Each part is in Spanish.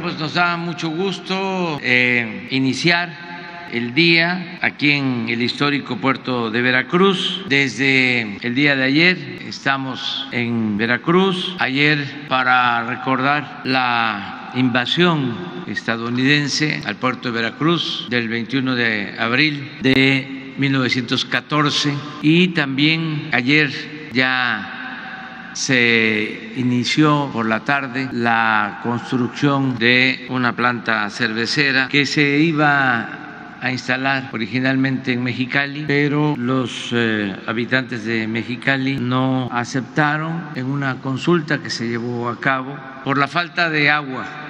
Pues nos da mucho gusto eh, iniciar el día aquí en el histórico puerto de Veracruz. Desde el día de ayer estamos en Veracruz. Ayer para recordar la invasión estadounidense al puerto de Veracruz del 21 de abril de 1914 y también ayer ya se inició por la tarde la construcción de una planta cervecera que se iba a instalar originalmente en Mexicali, pero los eh, habitantes de Mexicali no aceptaron en una consulta que se llevó a cabo por la falta de agua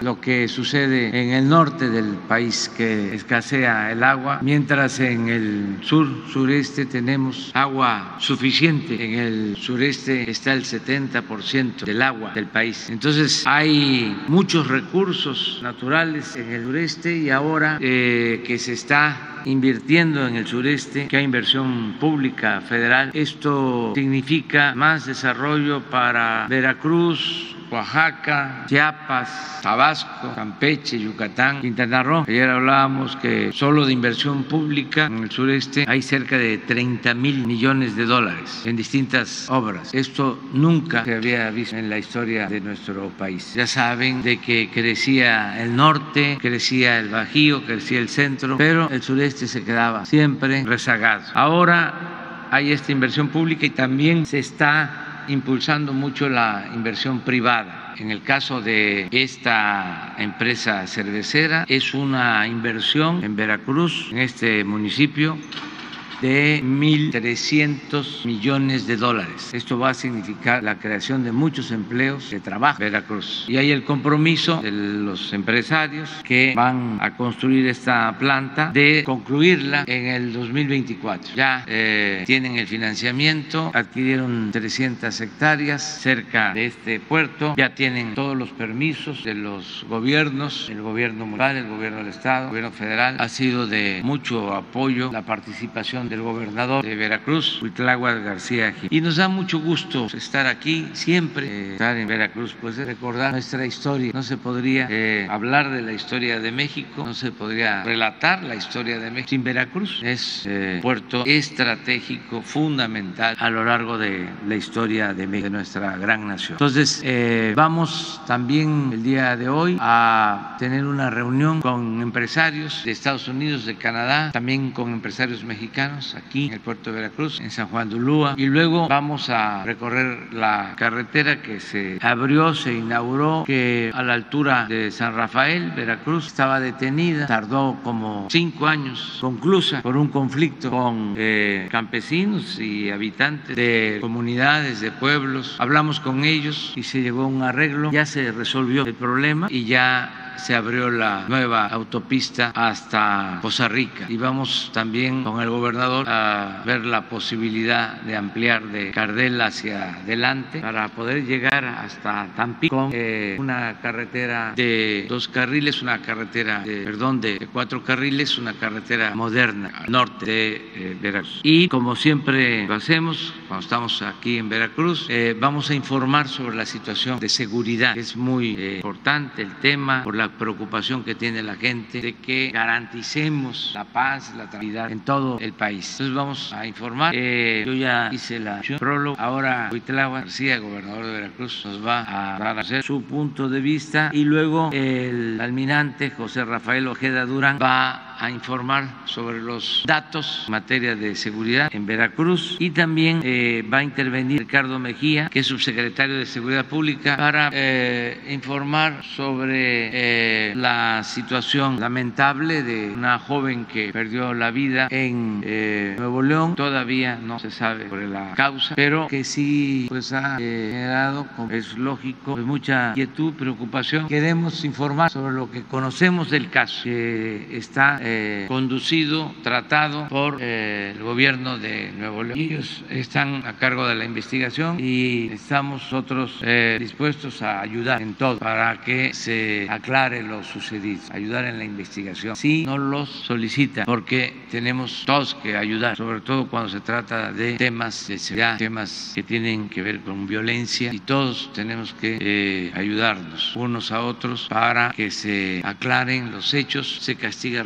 lo que sucede en el norte del país, que escasea el agua, mientras en el sur, sureste tenemos agua suficiente. En el sureste está el 70% del agua del país. Entonces hay muchos recursos naturales en el sureste y ahora eh, que se está invirtiendo en el sureste, que hay inversión pública federal. Esto significa más desarrollo para Veracruz, Oaxaca, Chiapas, Tabasco, Campeche, Yucatán, Quintana Roo. Ayer hablábamos que solo de inversión pública en el sureste hay cerca de 30 mil millones de dólares en distintas obras. Esto nunca se había visto en la historia de nuestro país. Ya saben de que crecía el norte, crecía el Bajío, crecía el centro, pero el sureste se quedaba siempre rezagado. Ahora hay esta inversión pública y también se está impulsando mucho la inversión privada. En el caso de esta empresa cervecera, es una inversión en Veracruz, en este municipio, de 1.300 millones de dólares. Esto va a significar la creación de muchos empleos de trabajo en Veracruz. Y hay el compromiso de los empresarios que van a construir esta planta de concluirla en el 2024. Ya eh, tienen el financiamiento, adquirieron 300 hectáreas cerca de este puerto, ya tienen todos los permisos de los gobiernos, el gobierno municipal, el gobierno del Estado, el gobierno federal. Ha sido de mucho apoyo la participación del gobernador de Veracruz, Huitláhuac García. Y nos da mucho gusto estar aquí, siempre eh, estar en Veracruz, pues recordar nuestra historia. No se podría eh, hablar de la historia de México, no se podría relatar la historia de México sin Veracruz. Es eh, puerto estratégico, fundamental a lo largo de la historia de, México, de nuestra gran nación. Entonces, vamos también el día de hoy a tener una reunión con empresarios de Estados Unidos, de Canadá, también con empresarios mexicanos aquí en el puerto de Veracruz, en San Juan de Ulúa, y luego vamos a recorrer la carretera que se abrió, se inauguró, que a la altura de San Rafael, Veracruz, estaba detenida, tardó como cinco años conclusa por un conflicto con eh, campesinos y habitantes de comunidades, de pueblos. Hablamos con ellos y se llegó a un arreglo, ya se resolvió el problema y ya se abrió la nueva autopista hasta Poza Rica y vamos también con el gobernador a ver la posibilidad de ampliar de Cardel hacia adelante para poder llegar hasta Tampico con eh, una carretera de dos carriles, una carretera, de, perdón, de cuatro carriles, una carretera moderna al norte de eh, Veracruz. Y como siempre lo hacemos cuando estamos aquí en Veracruz, eh, vamos a informar sobre la situación de seguridad. Es muy importante el tema por la preocupación que tiene la gente de que garanticemos la paz, la tranquilidad en todo el país. Entonces vamos a informar. Eh, yo ya hice la prólogo. Ahora Huitlahua García, gobernador de Veracruz, nos va a dar a hacer su punto de vista y luego el almirante José Rafael Ojeda Durán va informar sobre los datos en materia de seguridad en Veracruz y también eh, va a intervenir Ricardo Mejía, que es subsecretario de Seguridad Pública, para eh, informar sobre eh, la situación lamentable de una joven que perdió la vida en Nuevo León. Todavía no se sabe sobre la causa, pero que sí pues ha generado, es lógico, pues, mucha inquietud, preocupación. Queremos informar sobre lo que conocemos del caso que está eh, conducido, tratado por eh, el gobierno de Nuevo León. Ellos están a cargo de la investigación y estamos nosotros eh, dispuestos a ayudar en todo para que se aclare lo sucedido, ayudar en la investigación. Si no los solicitan, porque tenemos todos que ayudar, sobre todo cuando se trata de temas de seguridad, temas que tienen que ver con violencia y todos tenemos que ayudarnos unos a otros para que se aclaren los hechos, se castiga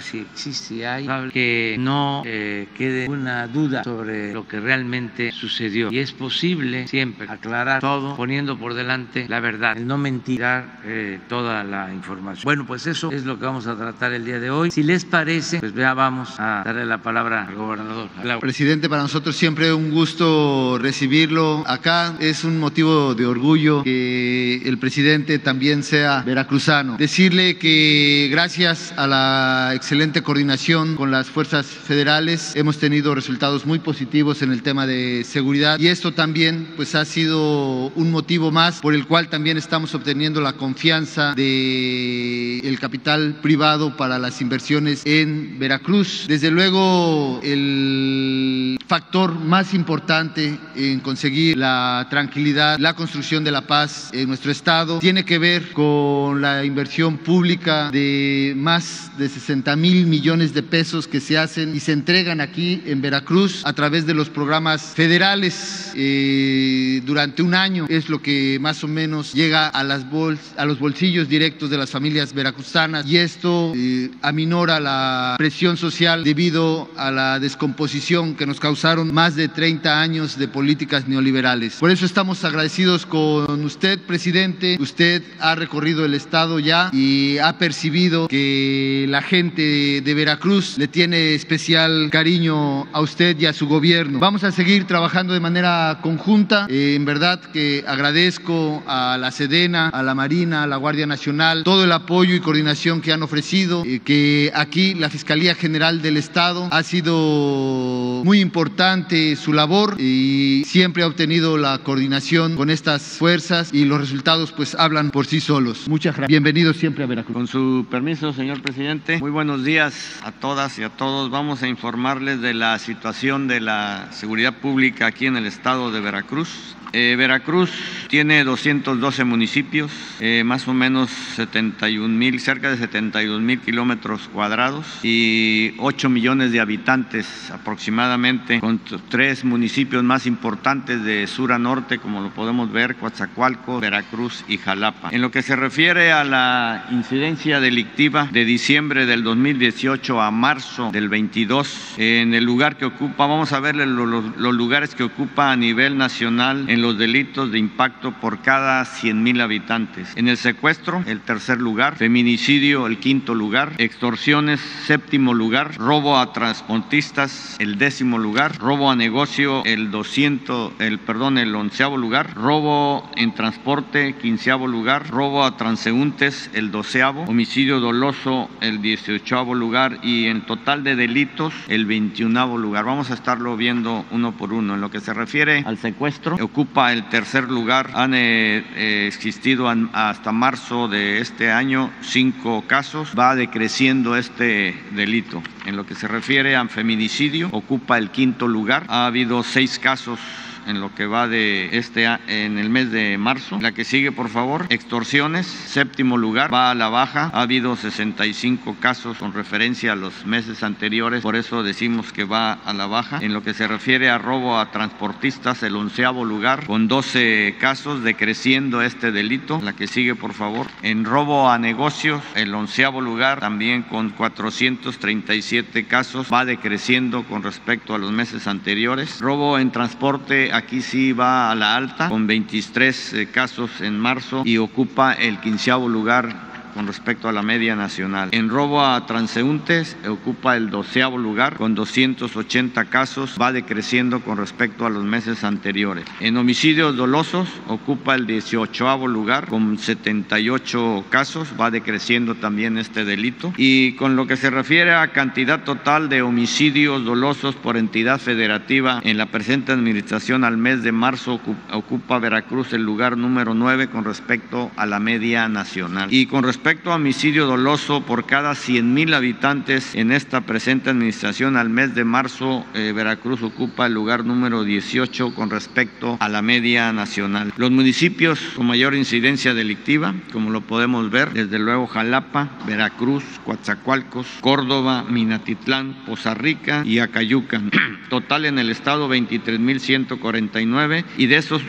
si existe hay que no eh, quede una duda sobre lo que realmente sucedió y es posible siempre aclarar todo poniendo por delante la verdad, el no mentirar eh, toda la información. Bueno, pues eso es lo que vamos a tratar el día de hoy. Si les parece, pues ya vamos a darle la palabra al gobernador. Presidente, para nosotros siempre un gusto recibirlo acá. Es un motivo de orgullo que el presidente también sea veracruzano. Decirle que gracias a la excelente coordinación con las fuerzas federales hemos tenido resultados muy positivos en el tema de seguridad y esto también pues ha sido un motivo más por el cual también estamos obteniendo la confianza de el capital privado para las inversiones en Veracruz. Desde luego el factor más importante en conseguir la tranquilidad, la construcción de la paz en nuestro estado tiene que ver con la inversión pública de más de 60 mil millones de pesos que se hacen y se entregan aquí en Veracruz a través de los programas federales eh, durante un año. Es lo que más o menos llega a, las bols a los bolsillos directos de las familias veracruzanas y esto eh, aminora la presión social debido a la descomposición que nos causaron más de 30 años de políticas neoliberales. Por eso estamos agradecidos con usted, presidente. Usted ha recorrido el Estado ya y ha percibido que la gente de Veracruz le tiene especial cariño a usted y a su gobierno. Vamos a seguir trabajando de manera conjunta. Eh, en verdad que agradezco a la Sedena, a la Marina, a la Guardia Nacional, todo el apoyo y coordinación que han ofrecido, eh, que aquí la Fiscalía General del Estado ha sido muy importante su labor y siempre ha obtenido la coordinación con estas fuerzas y los resultados pues hablan por sí solos. Muchas gracias. Bienvenidos siempre a Veracruz. Con su permiso, señor presidente, muy buenos días a todas y a todos. Vamos a informarles de la situación de la seguridad pública aquí en el estado de Veracruz. Eh, Veracruz tiene 212 municipios, eh, más o menos 71 mil, cerca de 72 mil kilómetros cuadrados y 8 millones de habitantes aproximadamente, con tres municipios más importantes de sur a norte, como lo podemos ver, Coatzacoalco, Veracruz y Jalapa. En lo que se refiere a la incidencia delictiva de diciembre del 2018 a marzo del 22, en el lugar que ocupa, vamos a ver los, lugares que ocupa a nivel nacional en los delitos de impacto por cada 100 mil habitantes. En el secuestro, el tercer lugar, feminicidio, el quinto lugar, extorsiones, séptimo lugar, robo a transportistas, el décimo lugar, robo a negocio, el 200, el perdón, el onceavo lugar, robo en transporte, quinceavo lugar, robo a transeúntes, el doceavo, homicidio doloso, el dieciochoavo lugar y en total de delitos, el veintiunavo lugar. Vamos a estarlo viendo uno por uno. En lo que se refiere al secuestro, ocupa el tercer lugar. Han eh, eh, existido hasta marzo de este año cinco casos. Va decreciendo este delito. En lo que se refiere a feminicidio, ocupa el quinto lugar. Ha habido seis casos en lo que va de este en el mes de marzo. La que sigue, por favor, extorsiones, séptimo lugar, va a la baja. Ha habido 65 casos con referencia a los meses anteriores, por eso decimos que va a la baja. En lo que se refiere a robo a transportistas, el onceavo lugar, con 12 casos, decreciendo este delito. La que sigue, por favor. En robo a negocios, el onceavo lugar, también con 437 casos, va decreciendo con respecto a los meses anteriores. Robo en transporte aquí sí va a la alta, con 23 eh, casos en marzo y ocupa el quinceavo lugar con respecto a la media nacional. En robo a transeúntes ocupa el doceavo lugar con 280 casos, va decreciendo con respecto a los meses anteriores. En homicidios dolosos ocupa el 18 lugar con 78 casos, va decreciendo también este delito. Y con lo que se refiere a cantidad total de homicidios dolosos por entidad federativa en la presente administración al mes de marzo ocupa Veracruz el lugar número 9 con respecto a la media nacional. Y con respecto a homicidio doloso por cada 100 mil habitantes en esta presente administración al mes de marzo, eh, Veracruz ocupa el lugar número 18 con respecto a la media nacional. Los municipios con mayor incidencia delictiva, como lo podemos ver, desde luego Jalapa, Veracruz, Coatzacoalcos, Córdoba, Minatitlán, Poza Rica y Acayucan. Total en el estado 23.149 y de esos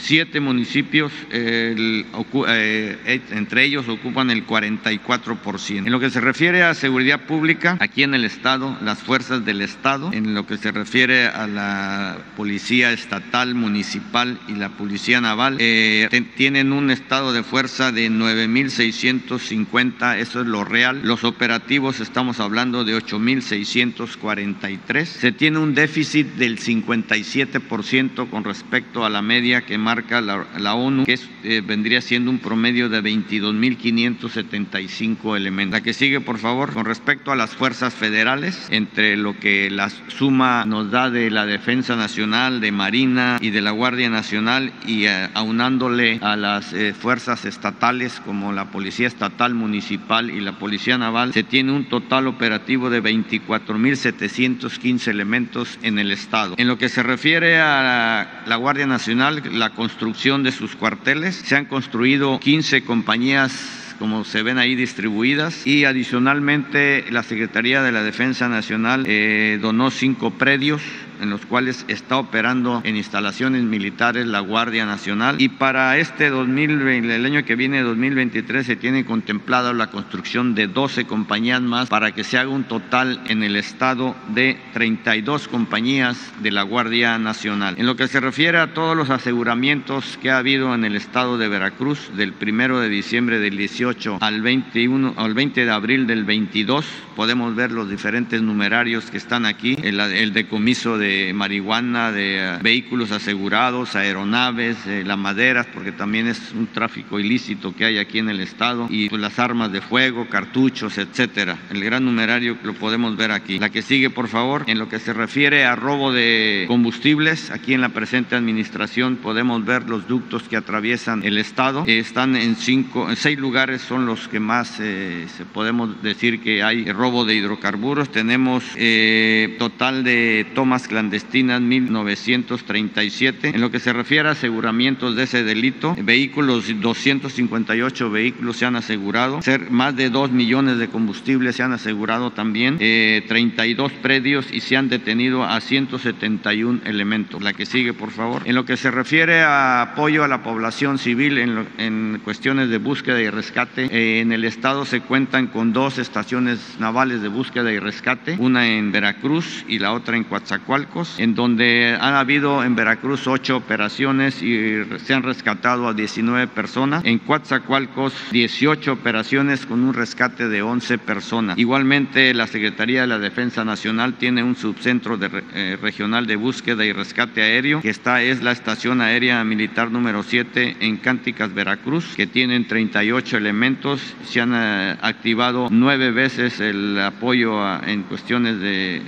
siete municipios, eh, eh, entre ellos ocupan el 44%. En lo que se refiere a seguridad pública, aquí en el Estado, las fuerzas del Estado, en lo que se refiere a la Policía Estatal, Municipal y la Policía Naval, eh, tienen un estado de fuerza de 9.650, eso es lo real. Los operativos estamos hablando de 8.643. Se tiene un déficit del 57% con respecto a la media que marca la, ONU, que eh, vendría siendo un promedio de 22.575 elementos. La que sigue, por favor, con respecto a las fuerzas federales, entre lo que la suma nos da de la Defensa Nacional, de Marina y de la Guardia Nacional, y eh, aunándole a las eh, fuerzas estatales como la Policía Estatal Municipal y la Policía Naval, se tiene un total operativo de 24.715 elementos en el Estado. En lo que se refiere a la Guardia Nacional, la construcción de sus cuarteles. Se han construido 15 compañías como se ven ahí distribuidas y adicionalmente la Secretaría de la Defensa Nacional eh, donó cinco predios en los cuales está operando en instalaciones militares la Guardia Nacional. Y para este 2020, el año que viene, 2023, se tiene contemplada la construcción de 12 compañías más para que se haga un total en el estado de 32 compañías de la Guardia Nacional. En lo que se refiere a todos los aseguramientos que ha habido en el estado de Veracruz, del primero de diciembre del 18 al 21, al 20 de abril del 22, podemos ver los diferentes numerarios que están aquí, el, el decomiso de marihuana, de eh, vehículos asegurados, aeronaves, eh, la maderas, porque también es un tráfico ilícito que hay aquí en el estado, y pues, las armas de fuego, cartuchos, etcétera. El gran numerario lo podemos ver aquí. La que sigue, por favor, en lo que se refiere a robo de combustibles, aquí en la presente administración podemos ver los ductos que atraviesan el estado. están en cinco, en seis lugares son los que más eh, se podemos decir que hay robo de hidrocarburos. Tenemos total de tomas clandestinas 1937. En lo que se refiere a aseguramientos de ese delito, vehículos, 258 vehículos se han asegurado, ser más de 2 millones de combustibles se han asegurado también, 32 eh, predios y se han detenido a 171 elementos. La que sigue, por favor. En lo que se refiere a apoyo a la población civil en, cuestiones de búsqueda y rescate, eh, en el estado se cuentan con dos estaciones navales de búsqueda y rescate, una en Veracruz y la otra en Coatzacoalcos en donde han habido en Veracruz ocho operaciones y se han rescatado a 19 personas. En Coatzacoalcos, 18 operaciones con un rescate de 11 personas. Igualmente, la Secretaría de la Defensa Nacional tiene un subcentro eh, regional de búsqueda y rescate aéreo, que está, es la Estación Aérea Militar número 7 en Cánticas, Veracruz, que tienen 38 elementos. Se han eh, activado nueve veces el apoyo en cuestiones de,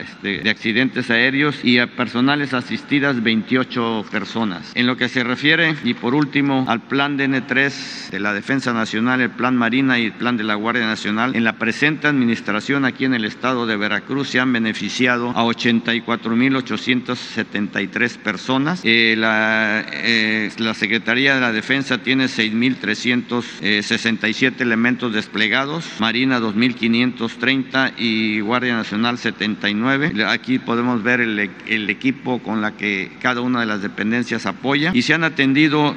este, de accidentes aéreos y a personales asistidas 28 personas. En lo que se refiere, y por último, al plan DN3 de la Defensa Nacional, el plan Marina y el plan de la Guardia Nacional, en la presente administración aquí en el estado de Veracruz se han beneficiado a 84.873 personas. Eh, la, eh, la Secretaría de la Defensa tiene 6.367 elementos desplegados, Marina 2.530 y Guardia Nacional 79. Aquí podemos ver el, equipo con la que cada una de las dependencias apoya. Y se han atendido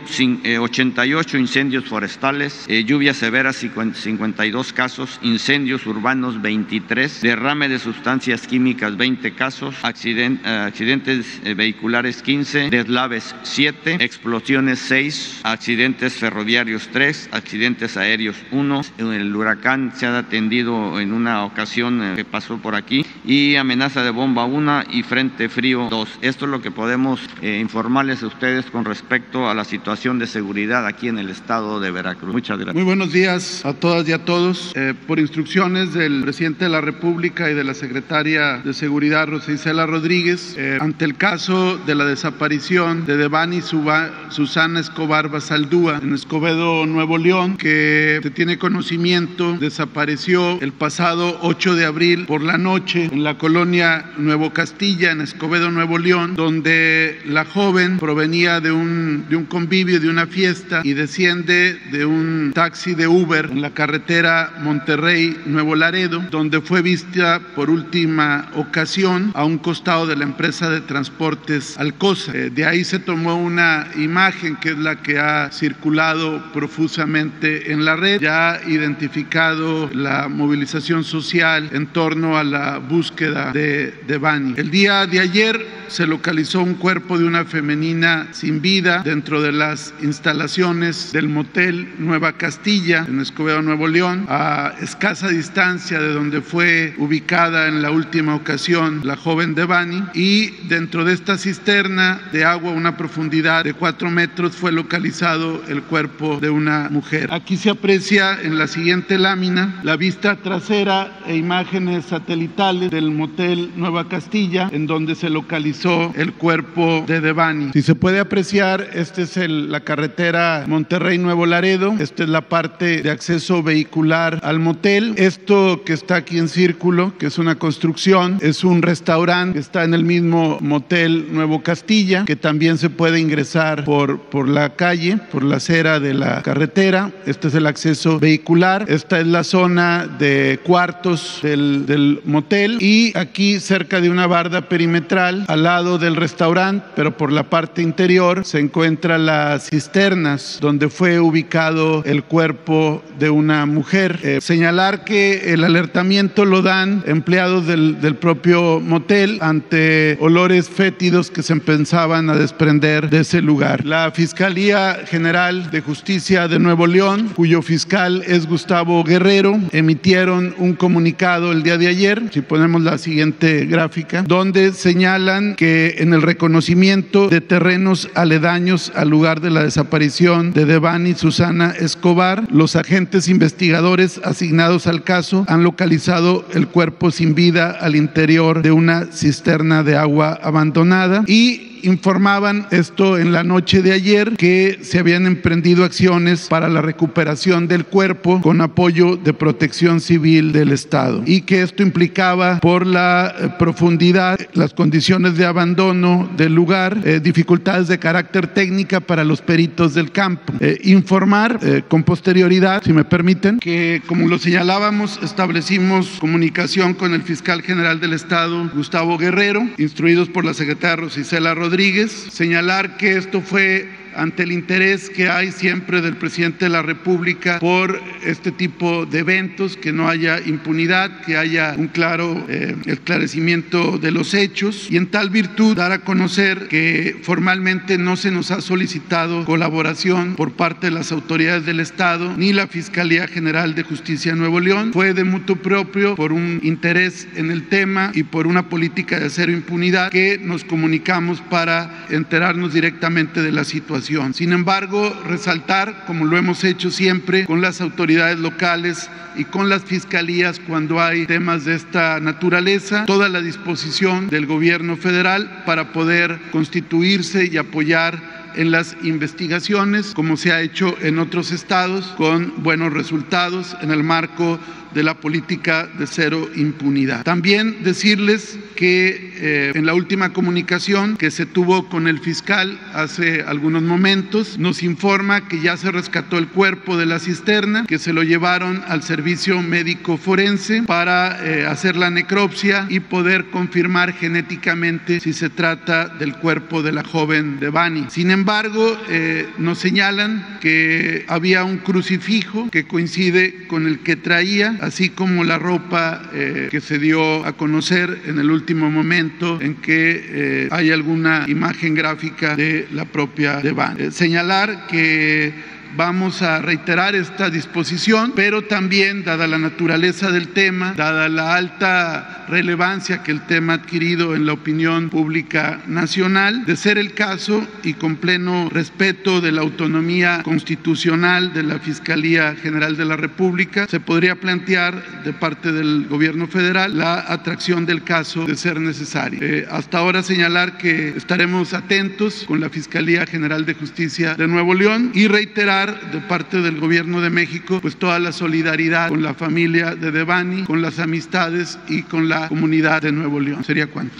88 eh, incendios forestales, eh, lluvias severas 52 casos, incendios urbanos 23, derrame de sustancias químicas 20 casos, eh, accidentes vehiculares 15, deslaves 7, explosiones 6, accidentes ferroviarios 3, accidentes aéreos 1, el huracán se ha atendido en una ocasión que pasó por aquí y amenaza de bomba 1 y Frente Frío 2. Esto es lo que podemos eh, informarles a ustedes con respecto a la situación de seguridad aquí en el estado de Veracruz. Muchas gracias. Muy buenos días a todas y a todos. Eh, por instrucciones del presidente de la República y de la secretaria de Seguridad, Rosa Isela Rodríguez, eh, ante el caso de la desaparición de Devani Susana Escobar Basaldúa en Escobedo, Nuevo León, que se tiene conocimiento, desapareció el pasado 8 de abril por la noche en la colonia Nuevo Castilla, en Escobedo, Nuevo León, donde la joven provenía de un, de un convivio, de una fiesta y desciende de un taxi de Uber en la carretera Monterrey, Nuevo Laredo, donde fue vista por última ocasión a un costado de la empresa de transportes Alcosa. Eh, de ahí se tomó una imagen que es la que ha circulado profusamente en la red, ya identificado la movilización social en torno a la búsqueda de, de Bani. El día de ayer se localizó un cuerpo de una femenina sin vida dentro de las instalaciones del motel Nueva Castilla en Escobedo, Nuevo León, a escasa distancia de donde fue ubicada en la última ocasión la joven Devani y dentro de esta cisterna de agua a una profundidad de cuatro metros fue localizado el cuerpo de una mujer. Aquí se aprecia en la siguiente lámina la vista trasera e imágenes satelitales del motel Nueva Castilla en donde se localizó el cuerpo de Devani. Si se puede apreciar, esta es el, la carretera Monterrey-Nuevo Laredo, esta es la parte de acceso vehicular al motel. Esto que está aquí en círculo, que es una construcción, es un restaurante que está en el mismo motel Nuevo Castilla, que también se puede ingresar por, por la calle, por la acera de la carretera. Este es el acceso vehicular. Esta es la zona de cuartos del, del motel y aquí cerca de una barda perimetral al lado del restaurante, pero por la parte interior se encuentran las cisternas donde fue ubicado el cuerpo de una mujer. Eh, señalar que el alertamiento lo dan empleados del, del, propio motel ante olores fétidos que se empezaban a desprender de ese lugar. La Fiscalía General de Justicia de Nuevo León, cuyo fiscal es Gustavo Guerrero, emitieron un comunicado el día de ayer, si ponemos la siguiente gráfica, donde señalan que en el reconocimiento de terrenos aledaños al lugar de la desaparición de Devani Susana Escobar, los agentes investigadores asignados al caso han localizado el cuerpo sin vida al interior de una cisterna de agua abandonada y informaban esto en la noche de ayer que se habían emprendido acciones para la recuperación del cuerpo con apoyo de protección civil del Estado y que esto implicaba por la eh, profundidad, las condiciones de abandono del lugar, eh, dificultades de carácter técnica para los peritos del campo. Eh, informar con posterioridad, si me permiten, que como lo señalábamos, establecimos comunicación con el fiscal general del Estado, Gustavo Guerrero, instruidos por la secretaria Rosicela Rodríguez Rodríguez, señalar que esto fue ante el interés que hay siempre del presidente de la República por este tipo de eventos, que no haya impunidad, que haya un claro eh, esclarecimiento de los hechos y en tal virtud dar a conocer que formalmente no se nos ha solicitado colaboración por parte de las autoridades del Estado ni la Fiscalía General de Justicia de Nuevo León. Fue de mutuo propio por un interés en el tema y por una política de cero impunidad que nos comunicamos para enterarnos directamente de la situación. Sin embargo, resaltar, como lo hemos hecho siempre con las autoridades locales y con las fiscalías cuando hay temas de esta naturaleza, toda la disposición del gobierno federal para poder constituirse y apoyar en las investigaciones, como se ha hecho en otros estados, con buenos resultados en el marco de la política de cero impunidad. También decirles que eh, en la última comunicación que se tuvo con el fiscal hace algunos momentos, nos informa que ya se rescató el cuerpo de la cisterna, que se lo llevaron al servicio médico forense para eh, hacer la necropsia y poder confirmar genéticamente si se trata del cuerpo de la joven de Bani. Sin embargo, eh, nos señalan que había un crucifijo que coincide con el que traía así como la ropa eh, que se dio a conocer en el último momento en que eh, hay alguna imagen gráfica de la propia Devane. Eh, señalar que vamos a reiterar esta disposición, pero también, dada la naturaleza del tema, dada la alta relevancia que el tema ha adquirido en la opinión pública nacional, de ser el caso y con pleno respeto de la autonomía constitucional de la Fiscalía General de la República, se podría plantear de parte del gobierno federal la atracción del caso de ser necesario. Eh, hasta ahora señalar que estaremos atentos con la Fiscalía General de Justicia de Nuevo León y reiterar de parte del gobierno de México pues toda la solidaridad con la familia de Devani, con las amistades y con la comunidad de Nuevo León. ¿Sería cuánto?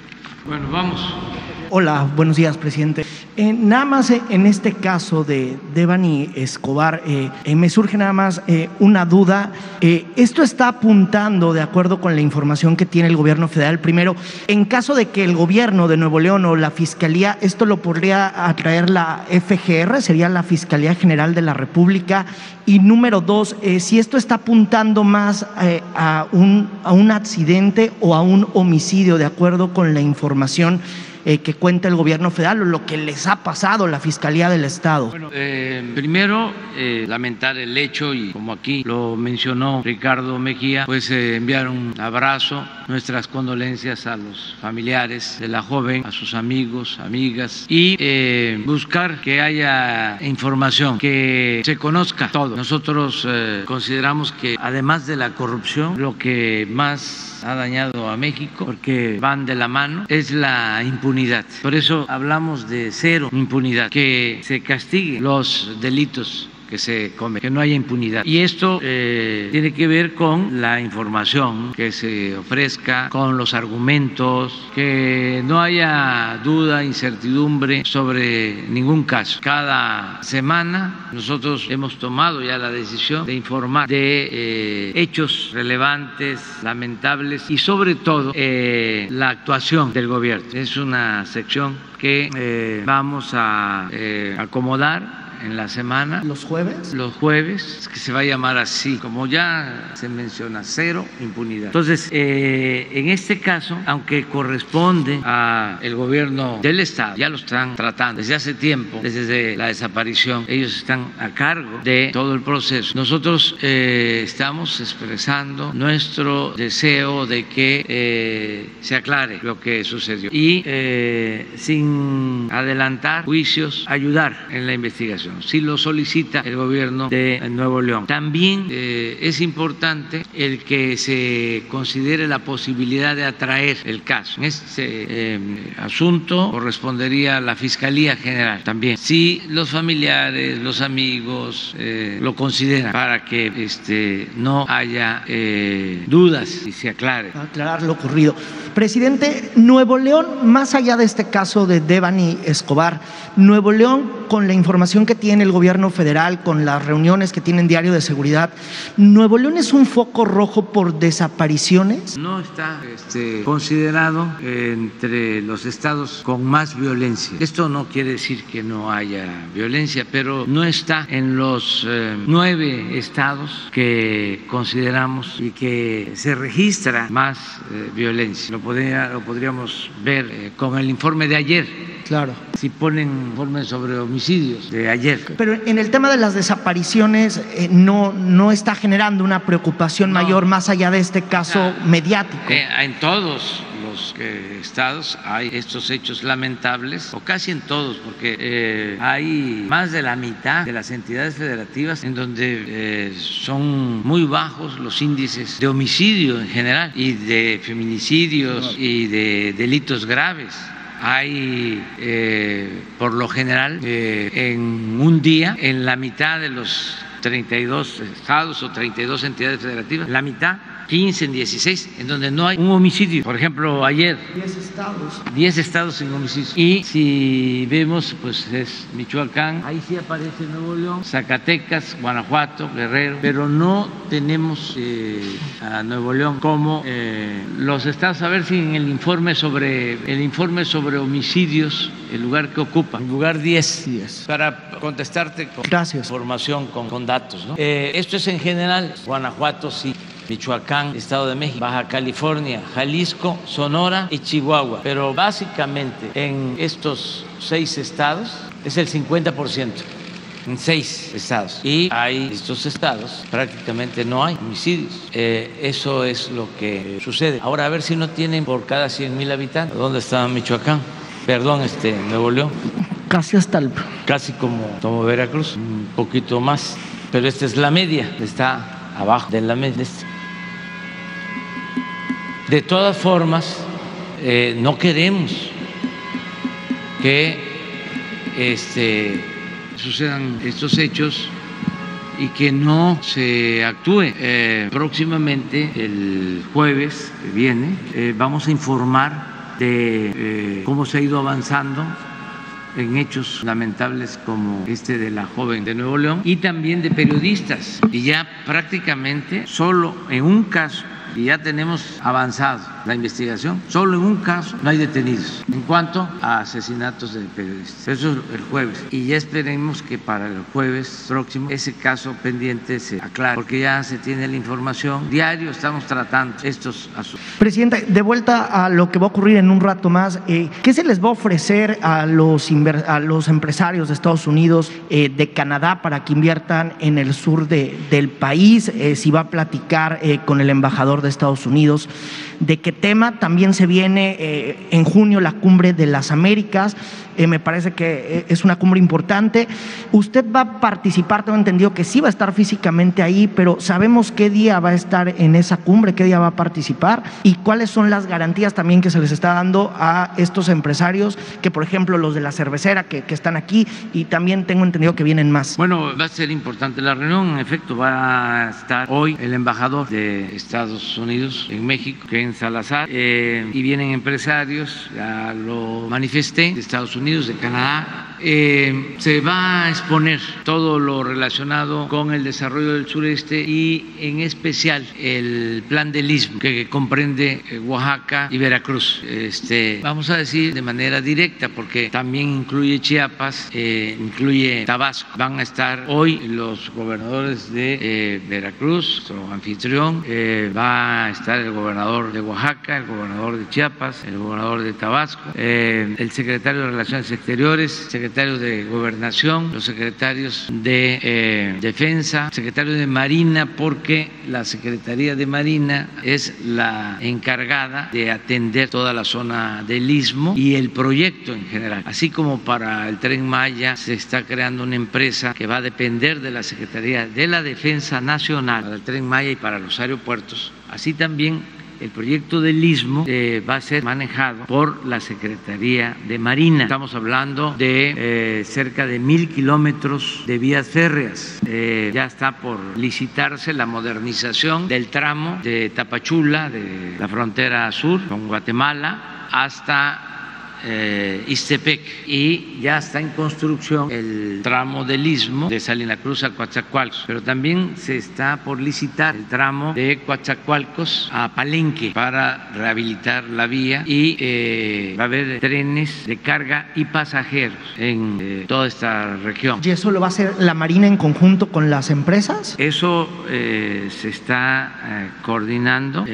Bueno, vamos. Hola, buenos días, presidente. Eh, nada más eh, en este caso de Devani Escobar, eh, me surge nada más una duda. esto está apuntando, de acuerdo con la información que tiene el gobierno federal, primero, en caso de que el gobierno de Nuevo León o la Fiscalía, esto lo podría atraer la FGR, sería la Fiscalía General de la República. Y número dos, si esto está apuntando más a, un, a un accidente o a un homicidio, de acuerdo con la información eh, que cuenta el gobierno federal o lo que les ha pasado la Fiscalía del Estado? Bueno, eh, primero, eh, lamentar el hecho y como aquí lo mencionó Ricardo Mejía, pues enviar un abrazo, nuestras condolencias a los familiares de la joven, a sus amigos, amigas y buscar que haya información, que se conozca todo. Nosotros consideramos que además de la corrupción, lo que más ha dañado a México porque van de la mano es la impunidad. Por eso hablamos de cero impunidad, que se castiguen los delitos que se come, que no haya impunidad. Y esto eh, tiene que ver con la información que se ofrezca, con los argumentos, que no haya duda, incertidumbre sobre ningún caso. Cada semana nosotros hemos tomado ya la decisión de informar de eh, hechos relevantes, lamentables y sobre todo eh, la actuación del gobierno. Es una sección que vamos a acomodar en la semana. ¿Los jueves? Los jueves, que se va a llamar así, como ya se menciona, cero impunidad. Entonces, eh, en este caso, aunque corresponde al gobierno del Estado, ya lo están tratando desde hace tiempo, desde la desaparición, ellos están a cargo de todo el proceso. Nosotros eh, estamos expresando nuestro deseo de que eh, se aclare lo que sucedió y sin adelantar juicios, ayudar en la investigación si lo solicita el gobierno de Nuevo León. También eh, es importante el que se considere la posibilidad de atraer el caso. En este eh, asunto correspondería a la Fiscalía General también. Si los familiares, los amigos eh, lo consideran para que este, no haya dudas y se aclare. Aclarar lo ocurrido. Presidente, Nuevo León, más allá de este caso de Devani Escobar, Nuevo León, con la información que tiene el gobierno federal, con las reuniones que tienen diario de seguridad, ¿Nuevo León es un foco rojo por desapariciones? No está este, considerado entre los estados con más violencia. Esto no quiere decir que no haya violencia, pero no está en los eh, nueve estados que consideramos y que se registra más eh, violencia lo podríamos ver eh, con el informe de ayer. Claro. Si ponen informes sobre homicidios de ayer. Pero en el tema de las desapariciones eh, no, no está generando una preocupación mayor más allá de este caso mediático. Eh, en todos los estados hay estos hechos lamentables, o casi en todos, porque hay más de la mitad de las entidades federativas en donde son muy bajos los índices de homicidio en general y de feminicidio y de delitos graves. Hay, eh, por lo general, eh, en un día, en la mitad de los 32 estados o 32 entidades federativas, la mitad 15, en 16, en donde no hay un homicidio. Por ejemplo, ayer. 10 estados. 10 estados sin homicidio. Y si vemos, pues es Michoacán, ahí sí aparece Nuevo León, Zacatecas, Guanajuato, Guerrero, pero no tenemos eh, a Nuevo León como eh, los estados. A ver si en el informe sobre el informe sobre homicidios, el lugar que ocupa, el lugar 10, 10. para contestarte con Gracias. información, con, con datos. ¿no? Eh, esto es en general, Guanajuato sí. Michoacán, Estado de México, Baja California, Jalisco, Sonora y Chihuahua. Pero básicamente en estos seis estados es el 50% en seis estados. Y hay estos estados, prácticamente no hay homicidios. Eh, eso es lo que sucede. Ahora, a ver si no tienen por cada 100 mil habitantes. ¿Dónde está Michoacán? Perdón, este, Nuevo León. Casi hasta el... Casi como, como Veracruz, un poquito más. Pero esta es la media, está abajo de la media. De todas formas, eh, no queremos que este, sucedan estos hechos y que no se actúe. Eh, próximamente, el jueves que viene, eh, vamos a informar de cómo se ha ido avanzando en hechos lamentables como este de la joven de Nuevo León y también de periodistas. Y ya prácticamente solo en un caso y ya tenemos avanzado la investigación. Solo en un caso no hay detenidos en cuanto a asesinatos de periodistas. Eso es el jueves. Y ya esperemos que para el jueves próximo ese caso pendiente se aclare, porque ya se tiene la información. Diario estamos tratando estos asuntos. Presidente, de vuelta a lo que va a ocurrir en un rato más, eh, ¿qué se les va a ofrecer a los, a los empresarios de Estados Unidos, eh, de Canadá, para que inviertan en el sur de, del país? Eh, si va a platicar con el embajador de Estados Unidos de qué tema. También se viene eh, en junio la cumbre de las Américas. Eh, me parece que eh, es una cumbre importante. Usted va a participar, tengo entendido que sí va a estar físicamente ahí, pero ¿sabemos qué día va a estar en esa cumbre, qué día va a participar y cuáles son las garantías también que se les está dando a estos empresarios, que por ejemplo los de la cervecera que, que están aquí y también tengo entendido que vienen más? Bueno, va a ser importante la reunión, en efecto va a estar hoy el embajador de Estados Unidos en México, Ken Salazar, eh, y vienen empresarios, ya lo manifesté, de Estados Unidos de Canadá, eh, se va a exponer todo lo relacionado con el desarrollo del sureste y en especial el plan del istmo que comprende eh, Oaxaca y Veracruz. Este, vamos a decir de manera directa porque también incluye Chiapas, eh, incluye Tabasco. Van a estar hoy los gobernadores de Veracruz, su anfitrión, va a estar el gobernador de Oaxaca, el gobernador de Chiapas, el gobernador de Tabasco, el secretario de Relaciones Exteriores, secretario secretarios de Gobernación, los secretarios de eh, Defensa, secretario de Marina, porque la Secretaría de Marina es la encargada de atender toda la zona del istmo y el proyecto en general. Así como para el tren Maya se está creando una empresa que va a depender de la Secretaría de la Defensa Nacional para el tren Maya y para los aeropuertos, así también el proyecto del istmo eh, va a ser manejado por la Secretaría de Marina. Estamos hablando de eh, cerca de mil kilómetros de vías férreas. Eh, ya está por licitarse la modernización del tramo de Tapachula, de la frontera sur con Guatemala, hasta eh, y ya está en construcción el tramo del istmo de Salina Cruz a Coatzacoalcos, pero también se está por licitar el tramo de Coatzacoalcos a Palenque para rehabilitar la vía y eh, va a haber trenes de carga y pasajeros en eh, toda esta región. ¿Y eso lo va a hacer la Marina en conjunto con las empresas? Eso eh, se está coordinando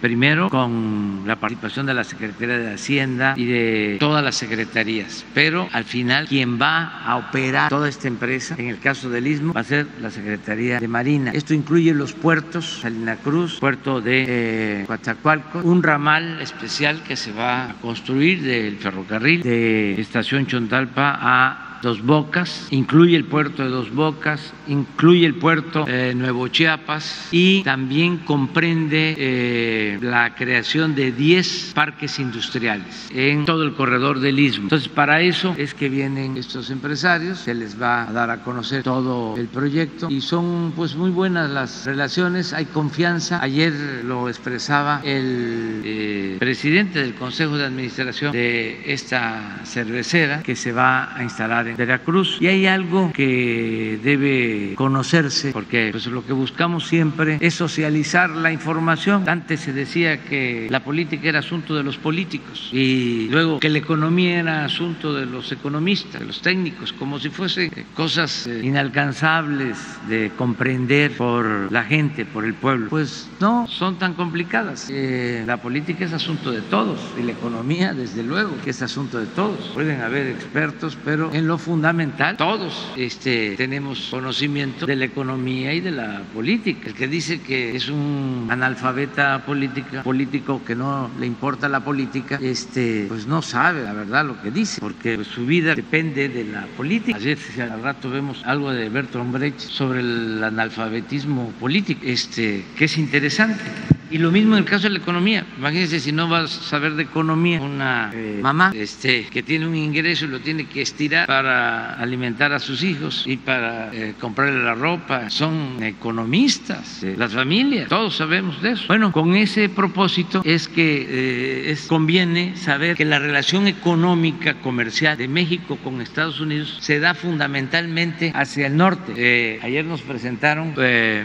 primero con la participación de la Secretaría de Hacienda y de todas las secretarías, pero al final quien va a operar toda esta empresa, en el caso del Istmo, va a ser la Secretaría de Marina. Esto incluye los puertos, Salina Cruz, puerto de eh, Coatzacoalcos, un ramal especial que se va a construir del ferrocarril de Estación Chontalpa a Dos Bocas, incluye el puerto de Dos Bocas, incluye el puerto de Nuevo Chiapas y también comprende eh, la creación de 10 parques industriales en todo el corredor del Istmo. Entonces, para eso es que vienen estos empresarios, se les va a dar a conocer todo el proyecto y son pues muy buenas las relaciones, hay confianza. Ayer lo expresaba el eh, presidente del Consejo de Administración de esta cervecera que se va a instalar en Veracruz. Y hay algo que debe conocerse, porque pues, lo que buscamos siempre es socializar la información. Antes se decía que la política era asunto de los políticos y luego que la economía era asunto de los economistas, de los técnicos, como si fuesen cosas eh, inalcanzables de comprender por la gente, por el pueblo. Pues no, son tan complicadas. Eh, la política es asunto de todos y la economía, desde luego, que es asunto de todos. Pueden haber expertos, pero en lo fundamental. Todos este, tenemos conocimiento de la economía y de la política. El que dice que es un analfabeta política, político que no le importa la política, este, pues no sabe la verdad lo que dice, porque su vida depende de la política. Ayer al rato vemos algo de Bertolt Brecht sobre el analfabetismo político, este, que es interesante. Y lo mismo en el caso de la economía. Imagínense si no vas a saber de economía, una eh, mamá este, que tiene un ingreso y lo tiene que estirar para alimentar a sus hijos y para eh, comprarle la ropa. Son economistas, eh, las familias, todos sabemos de eso. Bueno, con ese propósito es que es, conviene saber que la relación económica comercial de México con Estados Unidos se da fundamentalmente hacia el norte. ayer nos presentaron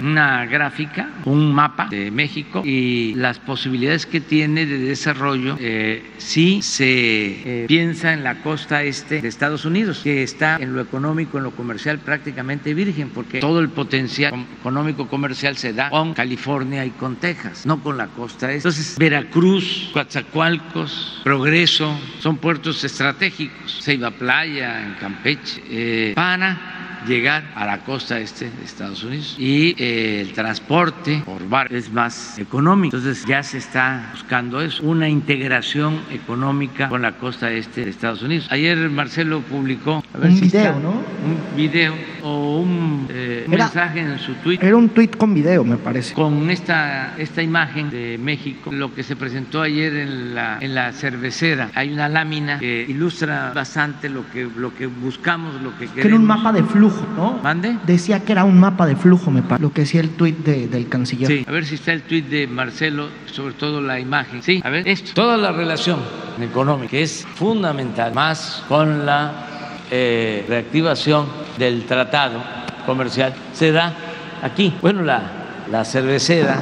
una gráfica, un mapa de México y y las posibilidades que tiene de desarrollo eh, si se eh, piensa en la costa este de Estados Unidos, que está en lo económico, en lo comercial prácticamente virgen, porque todo el potencial económico comercial se da con California y con Texas, no con la costa este. Entonces, Veracruz, Coatzacoalcos, Progreso, son puertos estratégicos, Ceiba Playa, en Campeche, eh, llegar a la costa este de Estados Unidos y eh, el transporte por barco es más económico. Entonces ya se está buscando eso, una integración económica con la costa este de Estados Unidos. Ayer Marcelo publicó un video, ¿no? Un video o un eh, mensaje en su tweet. Era un tweet con video, me parece. Con esta, esta imagen de México, lo que se presentó ayer en la, en la cervecera. Hay una lámina que ilustra bastante lo que, lo que buscamos, lo que queremos. Que era un mapa de flujo ¿no? ¿Mande? Decía que era un mapa de flujo, me parece, lo que decía el tuit del canciller. Sí, a ver si está el tuit de Marcelo, sobre todo la imagen. Sí, a ver, esto. Toda la relación económica es fundamental, más con la eh, reactivación del tratado comercial, se da aquí. Bueno, la, la cervecera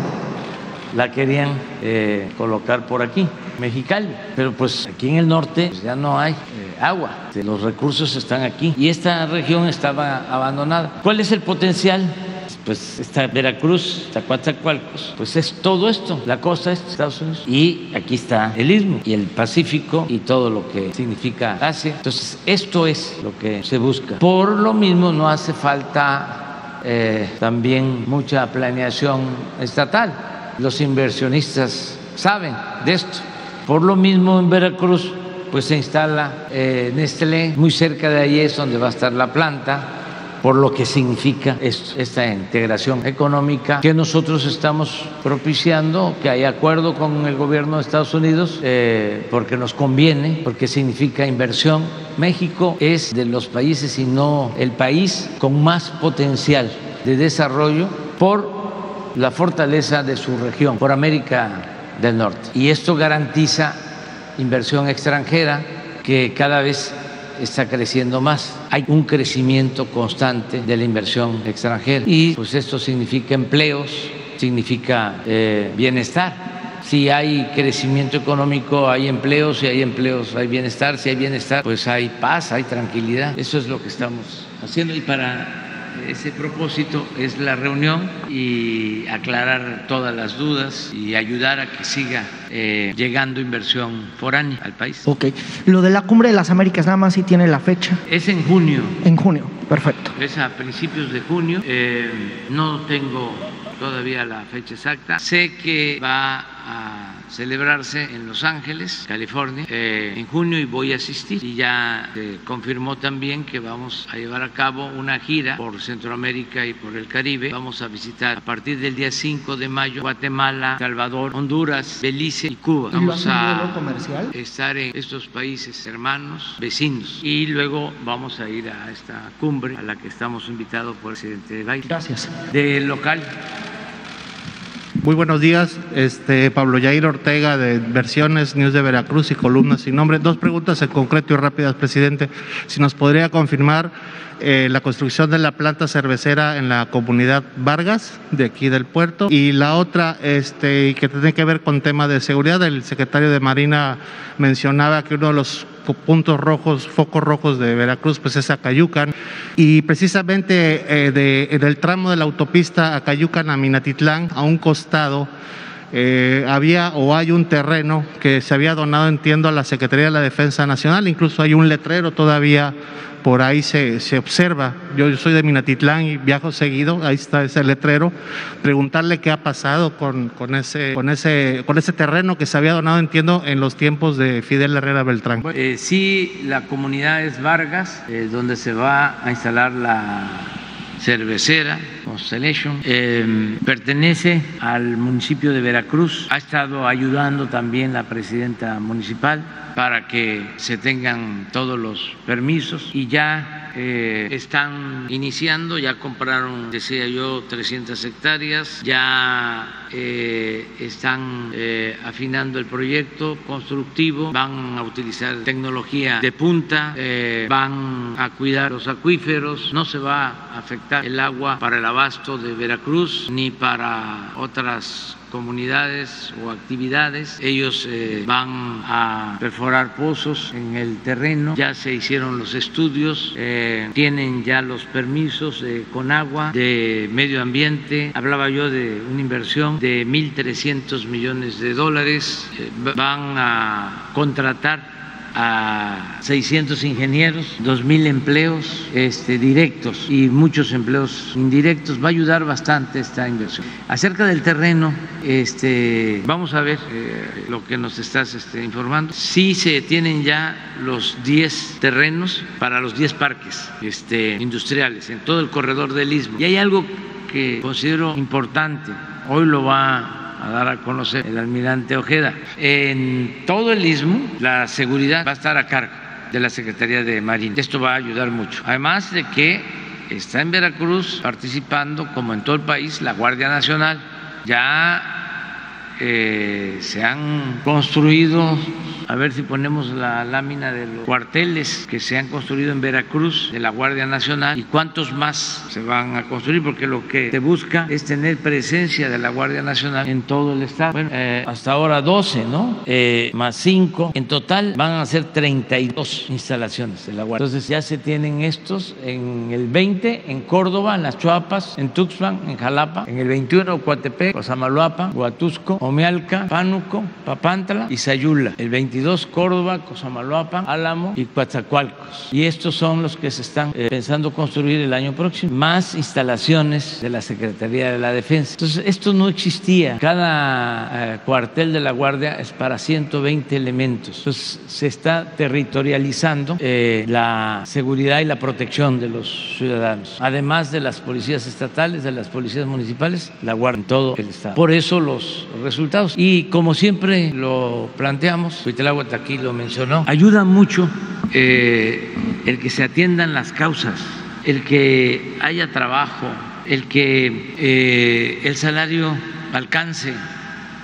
la querían eh, colocar por aquí, Mexicali, pero pues aquí en el norte pues, ya no hay agua. Los recursos están aquí y esta región estaba abandonada. ¿Cuál es el potencial? pues está Veracruz, está Coatzacoalcos, pues es todo esto, la costa es Estados Unidos. Y aquí está el Istmo y el Pacífico y todo lo que significa Asia. Entonces, esto es lo que se busca. Por lo mismo, no hace falta eh, también mucha planeación estatal. Los inversionistas saben de esto. Por lo mismo, en Veracruz pues se instala eh, Nestlé, muy cerca de ahí es donde va a estar la planta, por lo que significa esto, esta integración económica que nosotros estamos propiciando, que hay acuerdo con el gobierno de Estados Unidos, eh, porque nos conviene, porque significa inversión. México es de los países, y no el país con más potencial de desarrollo por la fortaleza de su región, por América del Norte. Y esto garantiza inversión extranjera que cada vez está creciendo más. Hay un crecimiento constante de la inversión extranjera y pues esto significa empleos, significa eh, bienestar. Si hay crecimiento económico, hay empleos, si hay empleos, hay bienestar, si hay bienestar, pues hay paz, hay tranquilidad. Eso es lo que estamos haciendo y para ese propósito es la reunión y aclarar todas las dudas y ayudar a que siga eh, llegando inversión foránea al país. Ok. Lo de la cumbre de las Américas nada más si tiene la fecha. Es en junio. En junio, perfecto. Es a principios de junio. Eh, no tengo todavía la fecha exacta. Sé que va a celebrarse en Los Ángeles, California, eh, en junio y voy a asistir. Y ya se confirmó también que vamos a llevar a cabo una gira por Centroamérica y por el Caribe. Vamos a visitar a partir del día 5 de mayo Guatemala, Salvador, Honduras, Belice y Cuba. Vamos a comercial? estar en estos países hermanos, vecinos. Y luego vamos a ir a esta cumbre a la que estamos invitados por el presidente Biden. Gracias. De local. Muy buenos días, este Pablo Yair Ortega de Versiones News de Veracruz y Columnas sin nombre. Dos preguntas en concreto y rápidas, presidente. Si nos podría confirmar eh, la construcción de la planta cervecera en la comunidad Vargas, de aquí del puerto. Y la otra, este, que tiene que ver con tema de seguridad, el secretario de Marina mencionaba que uno de los puntos rojos, focos rojos de Veracruz, pues es Acayucan. Y precisamente eh, de, en el tramo de la autopista Acayucan a Minatitlán, a un costado, eh, había o hay un terreno que se había donado, entiendo, a la Secretaría de la Defensa Nacional, incluso hay un letrero todavía por ahí se, se observa. Yo, soy de Minatitlán y viajo seguido, ahí está ese letrero. Preguntarle qué ha pasado con, con, ese, con, ese, con ese terreno que se había donado, entiendo, en los tiempos de Fidel Herrera Beltrán. Eh, sí, la comunidad es Vargas, eh, donde se va a instalar la cervecera Constellation. Eh, pertenece al municipio de Veracruz. Ha estado ayudando también la presidenta municipal para que se tengan todos los permisos y ya eh, están iniciando, ya compraron, decía yo, 300 hectáreas, ya eh, están eh, afinando el proyecto constructivo, van a utilizar tecnología de punta, van a cuidar los acuíferos, no se va a afectar el agua para el abasto de Veracruz ni para otras comunidades o actividades. Ellos eh, van a perforar pozos en el terreno, ya se hicieron los estudios, eh, tienen ya los permisos eh, con agua de medio ambiente. Hablaba yo de una inversión de 1.300 millones de dólares. Van a contratar a 600 ingenieros, 2.000 empleos este, directos y muchos empleos indirectos. Va a ayudar bastante esta inversión. Acerca del terreno, este, vamos a ver eh, lo que nos estás este, informando. Sí se tienen ya los 10 terrenos para los 10 parques este, industriales en todo el corredor del Istmo. Y hay algo que considero importante. Hoy lo va a dar a conocer el almirante Ojeda. En todo el istmo, la seguridad va a estar a cargo de la Secretaría de Marina. Esto va a ayudar mucho. Además de que está en Veracruz participando, como en todo el país, la Guardia Nacional. Ya eh, se han construido, a ver si ponemos la lámina de los cuarteles que se han construido en Veracruz de la Guardia Nacional y cuántos más se van a construir, porque lo que se busca es tener presencia de la Guardia Nacional en todo el estado. Bueno, eh, hasta ahora 12, ¿no? Eh, más 5. En total van a ser 32 instalaciones de la Guardia. Entonces ya se tienen estos en el 20 en Córdoba, en las Chuapas, en Tuxpan, en Jalapa, en el 21 Coatepec, Cosamaloapa, Huatusco, Omealca, Pánuco, Papantla y Sayula. El 22 Córdoba, Cosamaloapan, Álamo y Coatzacoalcos. Y estos son los que se están eh, pensando construir el año próximo. Más instalaciones de la Secretaría de la Defensa. Entonces, esto no existía. Cada eh, cuartel de la Guardia es para 120 elementos. Entonces, se está territorializando eh, la seguridad y la protección de los ciudadanos. Además de las policías estatales, de las policías municipales, la Guardia en todo el Estado. Por eso los resultados. Y como siempre lo planteamos, Huitláhuac aquí lo mencionó, ayuda mucho eh, el que se atiendan las causas, el que haya trabajo, el que eh, el salario alcance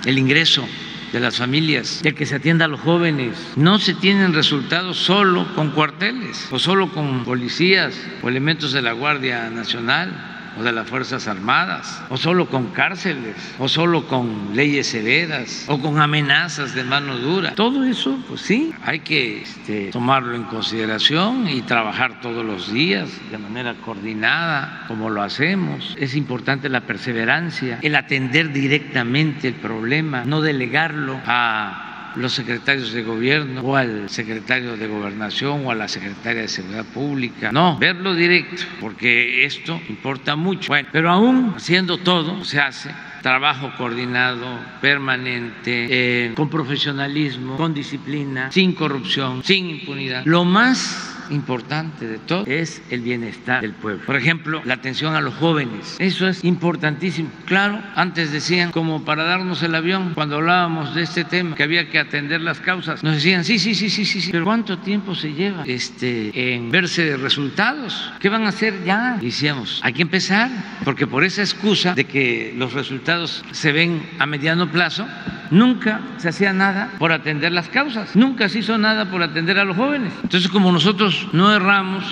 el ingreso de las familias, el que se atienda a los jóvenes. No se tienen resultados solo con cuarteles o solo con policías o elementos de la Guardia Nacional o de las Fuerzas Armadas, o solo con cárceles, o solo con leyes severas, o con amenazas de mano dura. Todo eso, pues sí, hay que este, tomarlo en consideración y trabajar todos los días de manera coordinada, como lo hacemos. Es importante la perseverancia, el atender directamente el problema, no delegarlo a los secretarios de gobierno o al secretario de gobernación o a la secretaria de seguridad pública. No, verlo directo, porque esto importa mucho. Bueno, pero aún haciendo todo, se hace trabajo coordinado, permanente, eh, con profesionalismo, con disciplina, sin corrupción, sin impunidad. Lo más importante de todo es el bienestar del pueblo. Por ejemplo, la atención a los jóvenes. Eso es importantísimo. Claro, antes decían, como para darnos el avión, cuando hablábamos de este tema, que había que atender las causas, nos decían, sí, sí, sí, sí, sí, sí. pero ¿cuánto tiempo se lleva este, en verse resultados? ¿Qué van a hacer ya? Decíamos, hay que empezar, porque por esa excusa de que los resultados se ven a mediano plazo, nunca se hacía nada por atender las causas, nunca se hizo nada por atender a los jóvenes. Entonces, como nosotros no erramos,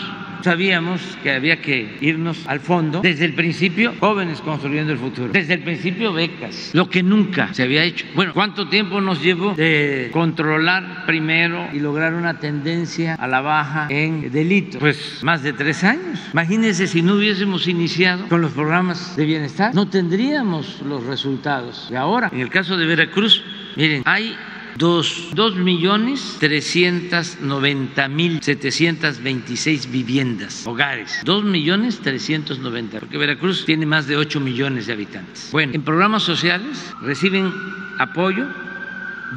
sabíamos que había que irnos al fondo. Desde el principio, jóvenes construyendo el futuro. Desde el principio, becas. Lo que nunca se había hecho. Bueno, ¿cuánto tiempo nos llevó de controlar primero y lograr una tendencia a la baja en delitos? Pues más de tres años. Imagínense si no hubiésemos iniciado con los programas de bienestar, no tendríamos los resultados. Y ahora, en el caso de Veracruz, miren, hay dos, dos millones trescientos noventa mil setecientos veintiséis viviendas, hogares. Dos millones trescientos noventa, porque Veracruz tiene más de ocho millones de habitantes. Bueno, en programas sociales reciben apoyo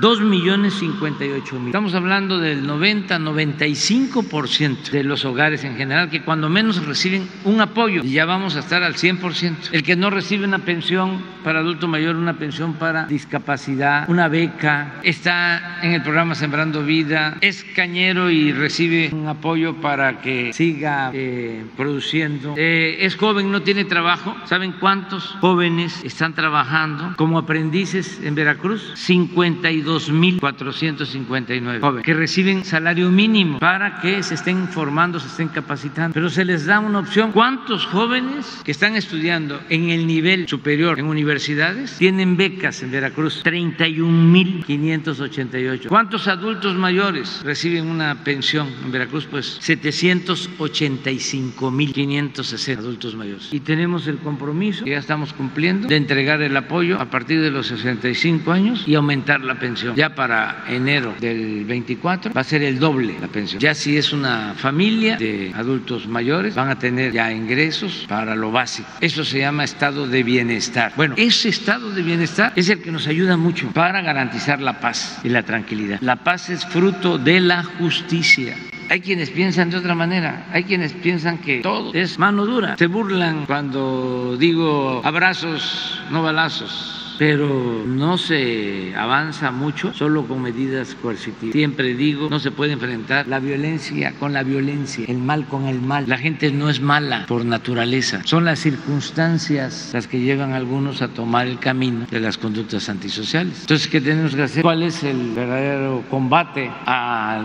2 millones 58 mil. Estamos hablando del 90-95% de los hogares en general que cuando menos reciben un apoyo y ya vamos a estar al 100%. El que no recibe una pensión para adulto mayor, una pensión para discapacidad, una beca, está en el programa Sembrando Vida, es cañero y recibe un apoyo para que siga eh, produciendo. Eh, es joven, no tiene trabajo. ¿Saben cuántos jóvenes están trabajando como aprendices en Veracruz? 52 2.459 jóvenes que reciben salario mínimo para que se estén formando, se estén capacitando. Pero se les da una opción. ¿Cuántos jóvenes que están estudiando en el nivel superior en universidades tienen becas en Veracruz? 31.588. ¿Cuántos adultos mayores reciben una pensión en Veracruz? Pues 785.560 adultos mayores. Y tenemos el compromiso, que ya estamos cumpliendo, de entregar el apoyo a partir de los 65 años y aumentar la pensión ya para enero del 24 va a ser el doble la pensión. Ya si es una familia de adultos mayores, van a tener ya ingresos para lo básico. Eso se llama estado de bienestar. Bueno, ese estado de bienestar es el que nos ayuda mucho para garantizar la paz y la tranquilidad. La paz es fruto de la justicia. Hay quienes piensan de otra manera, hay quienes piensan que todo es mano dura. Se burlan cuando digo abrazos, no balazos pero no se avanza mucho solo con medidas coercitivas. Siempre digo, no se puede enfrentar la violencia con la violencia, el mal con el mal. La gente no es mala por naturaleza, son las circunstancias las que llevan a algunos a tomar el camino de las conductas antisociales. Entonces, ¿qué tenemos que hacer? ¿Cuál es el verdadero combate a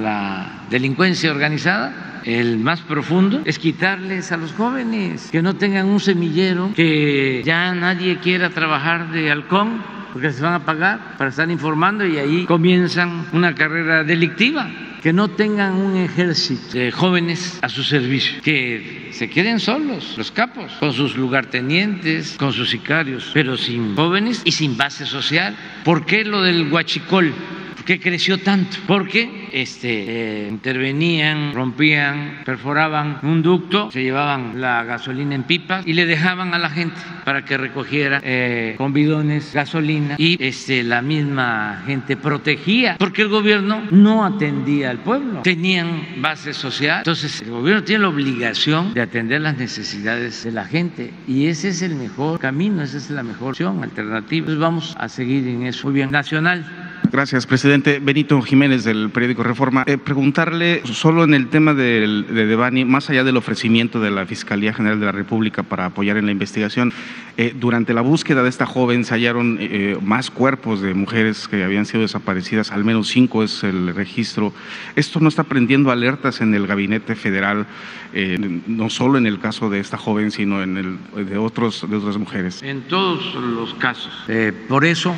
la delincuencia organizada? El más profundo es quitarles a los jóvenes que no tengan un semillero, que ya nadie quiera trabajar de halcón porque se van a pagar para estar informando y ahí comienzan una carrera delictiva. Que no tengan un ejército de jóvenes a su servicio, que se queden solos, los capos, con sus lugartenientes, con sus sicarios, pero sin jóvenes y sin base social. ¿Por qué lo del huachicol? Qué creció tanto? Porque este, eh, intervenían, rompían, perforaban un ducto, se llevaban la gasolina en pipas y le dejaban a la gente para que recogiera eh, con bidones gasolina y este, la misma gente protegía, porque el gobierno no atendía al pueblo, tenían base social, entonces el gobierno tiene la obligación de atender las necesidades de la gente y ese es el mejor camino, esa es la mejor opción alternativa. Entonces vamos a seguir en eso. Muy bien, nacional. Gracias, presidente. Benito Jiménez, del periódico Reforma. Eh, preguntarle solo en el tema de Devani, más allá del ofrecimiento de la Fiscalía General de la República para apoyar en la investigación, eh, durante la búsqueda de esta joven se hallaron eh, más cuerpos de mujeres que habían sido desaparecidas, al menos cinco es el registro. ¿Esto no está prendiendo alertas en el gabinete federal, no solo en el caso de esta joven, sino en el de, otros, de otras mujeres? En todos los casos. por eso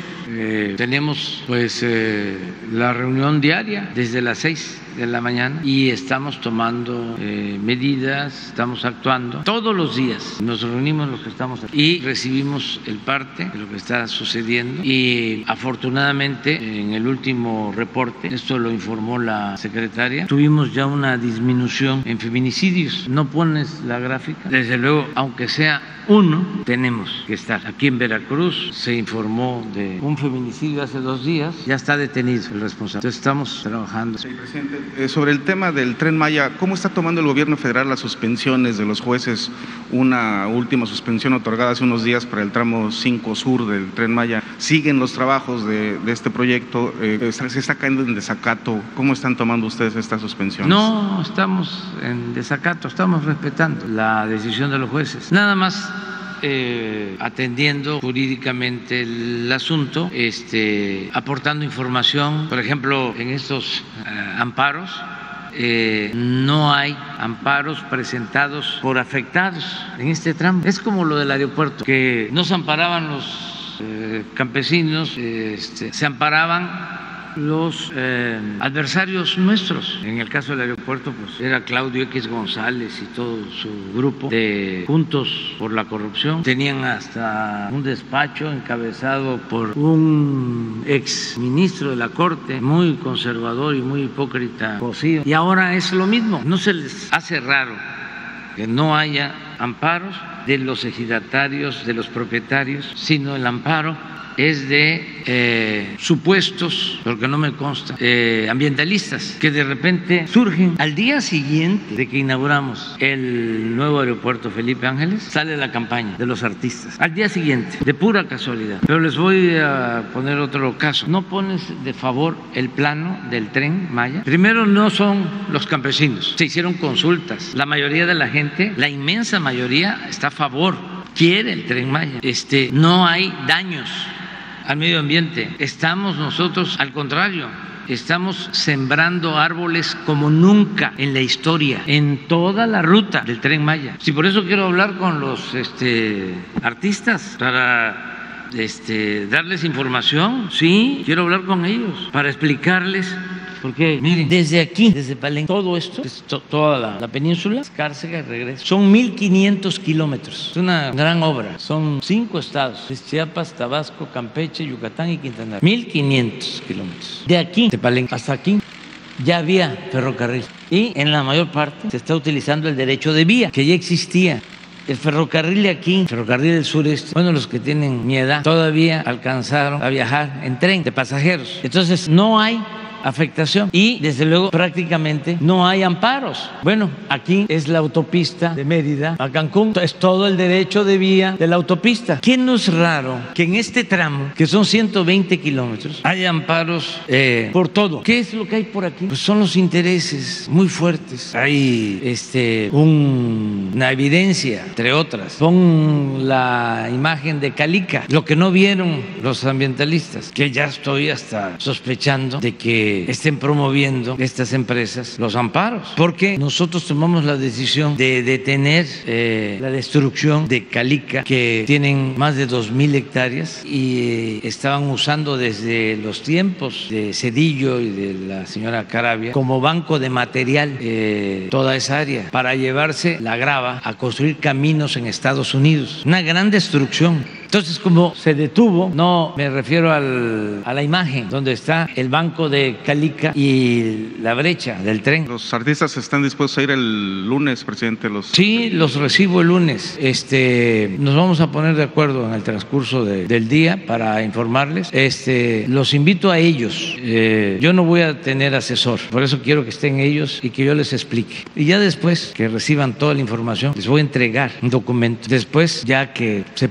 tenemos, pues, eh, la reunión diaria desde las seis de la mañana y estamos tomando eh, medidas, estamos actuando todos los días. Nos reunimos los que estamos aquí y recibimos el parte de lo que está sucediendo y afortunadamente en el último reporte, esto lo informó la secretaria, tuvimos ya una disminución en feminicidios. No pones la gráfica, desde luego, aunque sea uno, tenemos que estar. Aquí en Veracruz se informó de un feminicidio hace dos días, ya está detenido el responsable. Entonces estamos trabajando. Sí, presidente. Eh, sobre el tema del tren Maya, ¿cómo está tomando el gobierno federal las suspensiones de los jueces? Una última suspensión otorgada hace unos días para el tramo 5 sur del tren Maya. ¿Siguen los trabajos de, este proyecto? Eh, ¿Se está cayendo en desacato? ¿Cómo están tomando ustedes esta suspensión? No estamos en desacato, estamos respetando la decisión de los jueces. Nada más eh, atendiendo jurídicamente el asunto, este, aportando información, por ejemplo, en estos eh, amparos. Eh, no hay amparos presentados por afectados en este tramo. Es como lo del aeropuerto, que no se amparaban los campesinos, este, se amparaban los eh, adversarios nuestros. En el caso del aeropuerto, pues era Claudio X González y todo su grupo de Juntos por la Corrupción. Tenían hasta un despacho encabezado por un ex ministro de la Corte, muy conservador y muy hipócrita, Cosío. Y ahora es lo mismo. No se les hace raro que no haya amparos de los ejidatarios, de los propietarios, sino el amparo es de eh, supuestos, porque no me consta, eh, ambientalistas que de repente surgen al día siguiente de que inauguramos el nuevo aeropuerto Felipe Ángeles, sale la campaña de los artistas. Al día siguiente, de pura casualidad. Pero les voy a poner otro caso. No pones de favor el plano del tren Maya. Primero no son los campesinos, se hicieron consultas. La mayoría de la gente, la inmensa mayoría, está a favor quiere el tren Maya. Este, no hay daños al medio ambiente. Estamos nosotros, al contrario, estamos sembrando árboles como nunca en la historia, en toda la ruta del tren Maya. Si por eso quiero hablar con los este, artistas para este, darles información, sí, quiero hablar con ellos para explicarles porque, miren, desde aquí, desde Palenque, todo esto, toda la, península, Cárcega y regreso, son 1.500 kilómetros. Es una gran obra. Son cinco estados: Chiapas, Tabasco, Campeche, Yucatán y Quintana Roo. 1.500 kilómetros. De aquí, de Palenque, hasta aquí, ya había ferrocarril. Y en la mayor parte se está utilizando el derecho de vía, que ya existía. El ferrocarril de aquí, el ferrocarril del sureste, bueno, los que tienen mi edad todavía alcanzaron a viajar en tren de pasajeros. Entonces, no hay afectación y desde luego prácticamente no hay amparos. Bueno, aquí es la autopista de Mérida a Cancún, es todo el derecho de vía de la autopista. ¿Qué no es raro que en este tramo, que son 120 kilómetros, haya amparos eh, por todo? ¿Qué es lo que hay por aquí? Pues son los intereses muy fuertes. Hay este, una evidencia, entre otras. Pon la imagen de Calica, lo que no vieron los ambientalistas, que ya estoy hasta sospechando de que estén promoviendo estas empresas los amparos, porque nosotros tomamos la decisión de detener eh, la destrucción de Calica, que tienen más de 2.000 hectáreas y eh, estaban usando desde los tiempos de Cedillo y de la señora Carabia como banco de material eh, toda esa área para llevarse la grava a construir caminos en Estados Unidos. Una gran destrucción entonces, como se detuvo, no me refiero al, a la imagen donde está el banco de Calica y la brecha del tren. ¿Los artistas están dispuestos a ir el lunes, presidente? Los... Sí, los recibo el lunes. Este, nos vamos a poner de acuerdo en el transcurso del día para informarles. Este, los invito a ellos. Eh, yo no voy a tener asesor, por eso quiero que estén ellos y que yo les explique. Y ya después que reciban toda la información, les voy a entregar un documento. Después, ya que se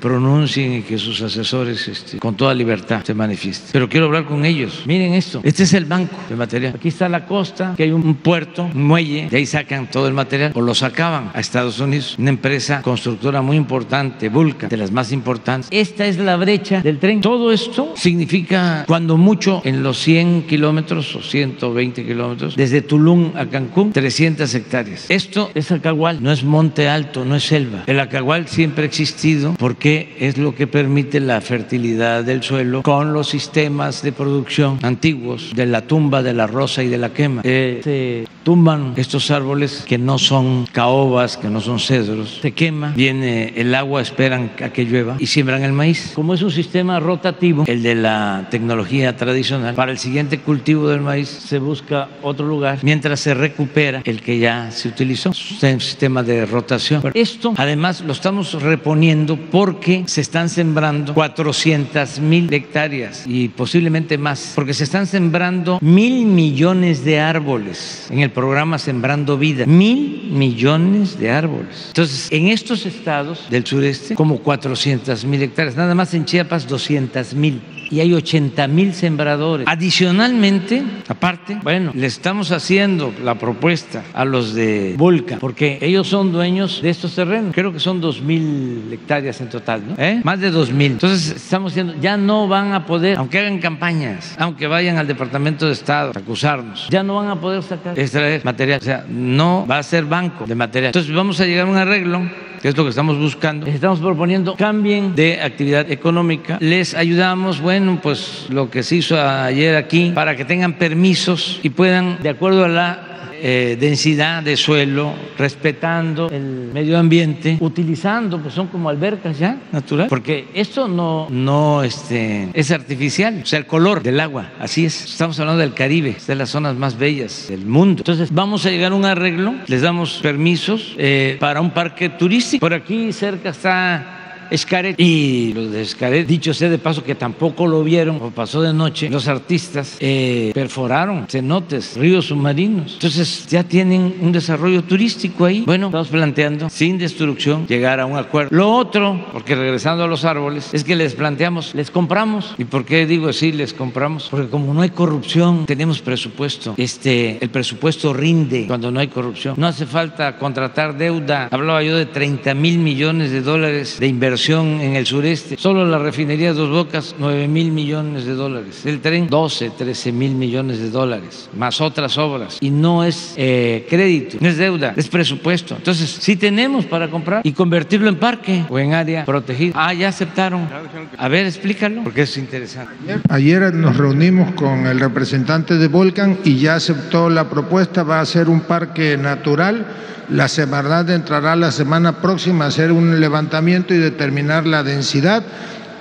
y que sus asesores este, con toda libertad se manifiesten. Pero quiero hablar con ellos. Miren esto, este es el banco de material. Aquí está la costa, que hay un puerto, muelle, de ahí sacan todo el material o lo sacaban a Estados Unidos. Una empresa constructora muy importante, Vulca, de las más importantes. Esta es la brecha del tren. Todo esto significa, cuando mucho, en los 100 kilómetros o 120 kilómetros, desde Tulum a Cancún, 300 hectáreas. Esto es Acahual, no es monte alto, no es selva. El Acahual siempre ha existido porque es lo que permite la fertilidad del suelo con los sistemas de producción antiguos de la tumba, de la rosa y de la quema. Eh, se tumban estos árboles que no son caobas, que no son cedros, se quema, viene el agua, esperan a que llueva y siembran el maíz. Como es un sistema rotativo, el de la tecnología tradicional, para el siguiente cultivo del maíz se busca otro lugar mientras se recupera el que ya se utilizó. Es un sistema de rotación. esto además lo estamos reponiendo porque se están sembrando 400 mil hectáreas y posiblemente más, porque se están sembrando mil millones de árboles en el programa Sembrando Vida. Mil millones de árboles. Entonces, en estos estados del sureste, como 400 mil hectáreas, nada más en Chiapas 200 mil y hay 80 mil sembradores. Adicionalmente, aparte, bueno, le estamos haciendo la propuesta a los de Volca, porque ellos son dueños de estos terrenos. Creo que son 2 mil hectáreas en total, ¿no? ¿Eh? Más de 2 mil. Entonces, estamos diciendo, ya no van a poder, aunque hagan campañas, aunque vayan al Departamento de Estado a acusarnos, ya no van a poder sacar, extraer material. O sea, no va a ser banco de material. Entonces, vamos a llegar a un arreglo que es lo que estamos buscando, les estamos proponiendo cambien de actividad económica. Les ayudamos, bueno, pues lo que se hizo ayer aquí, para que tengan permisos y puedan, de acuerdo a la eh, densidad de suelo, respetando el medio ambiente, utilizando, pues son como albercas ya, natural, porque esto no, no este, es artificial, o sea, el color del agua, así es. Estamos hablando del Caribe, de las zonas más bellas del mundo. Entonces, vamos a llegar a un arreglo, les damos permisos eh, para un parque turístico. Por aquí cerca está Escaret y los de Escaret, dicho sea de paso que tampoco lo vieron o pasó de noche, los artistas eh, perforaron cenotes, ríos submarinos. Entonces ya tienen un desarrollo turístico ahí. Bueno, estamos planteando sin destrucción llegar a un acuerdo. Lo otro, porque regresando a los árboles, es que les planteamos, les compramos. ¿Y por qué digo así, les compramos? Porque como no hay corrupción, tenemos presupuesto. Este, el presupuesto rinde cuando no hay corrupción. No hace falta contratar deuda. Hablaba yo de 30 mil millones de dólares de inversión en el sureste. Solo la refinería Dos Bocas, 9 mil millones de dólares. El tren, 12, 13 mil millones de dólares, más otras obras. Y no es eh, crédito, no es deuda, es presupuesto. Entonces, sí tenemos para comprar y convertirlo en parque o en área protegida. Ah, ya aceptaron. A ver, explícalo, porque es interesante. Ayer nos reunimos con el representante de Volcan y ya aceptó la propuesta, va a ser un parque natural la Semarnat entrará la semana próxima a hacer un levantamiento y determinar la densidad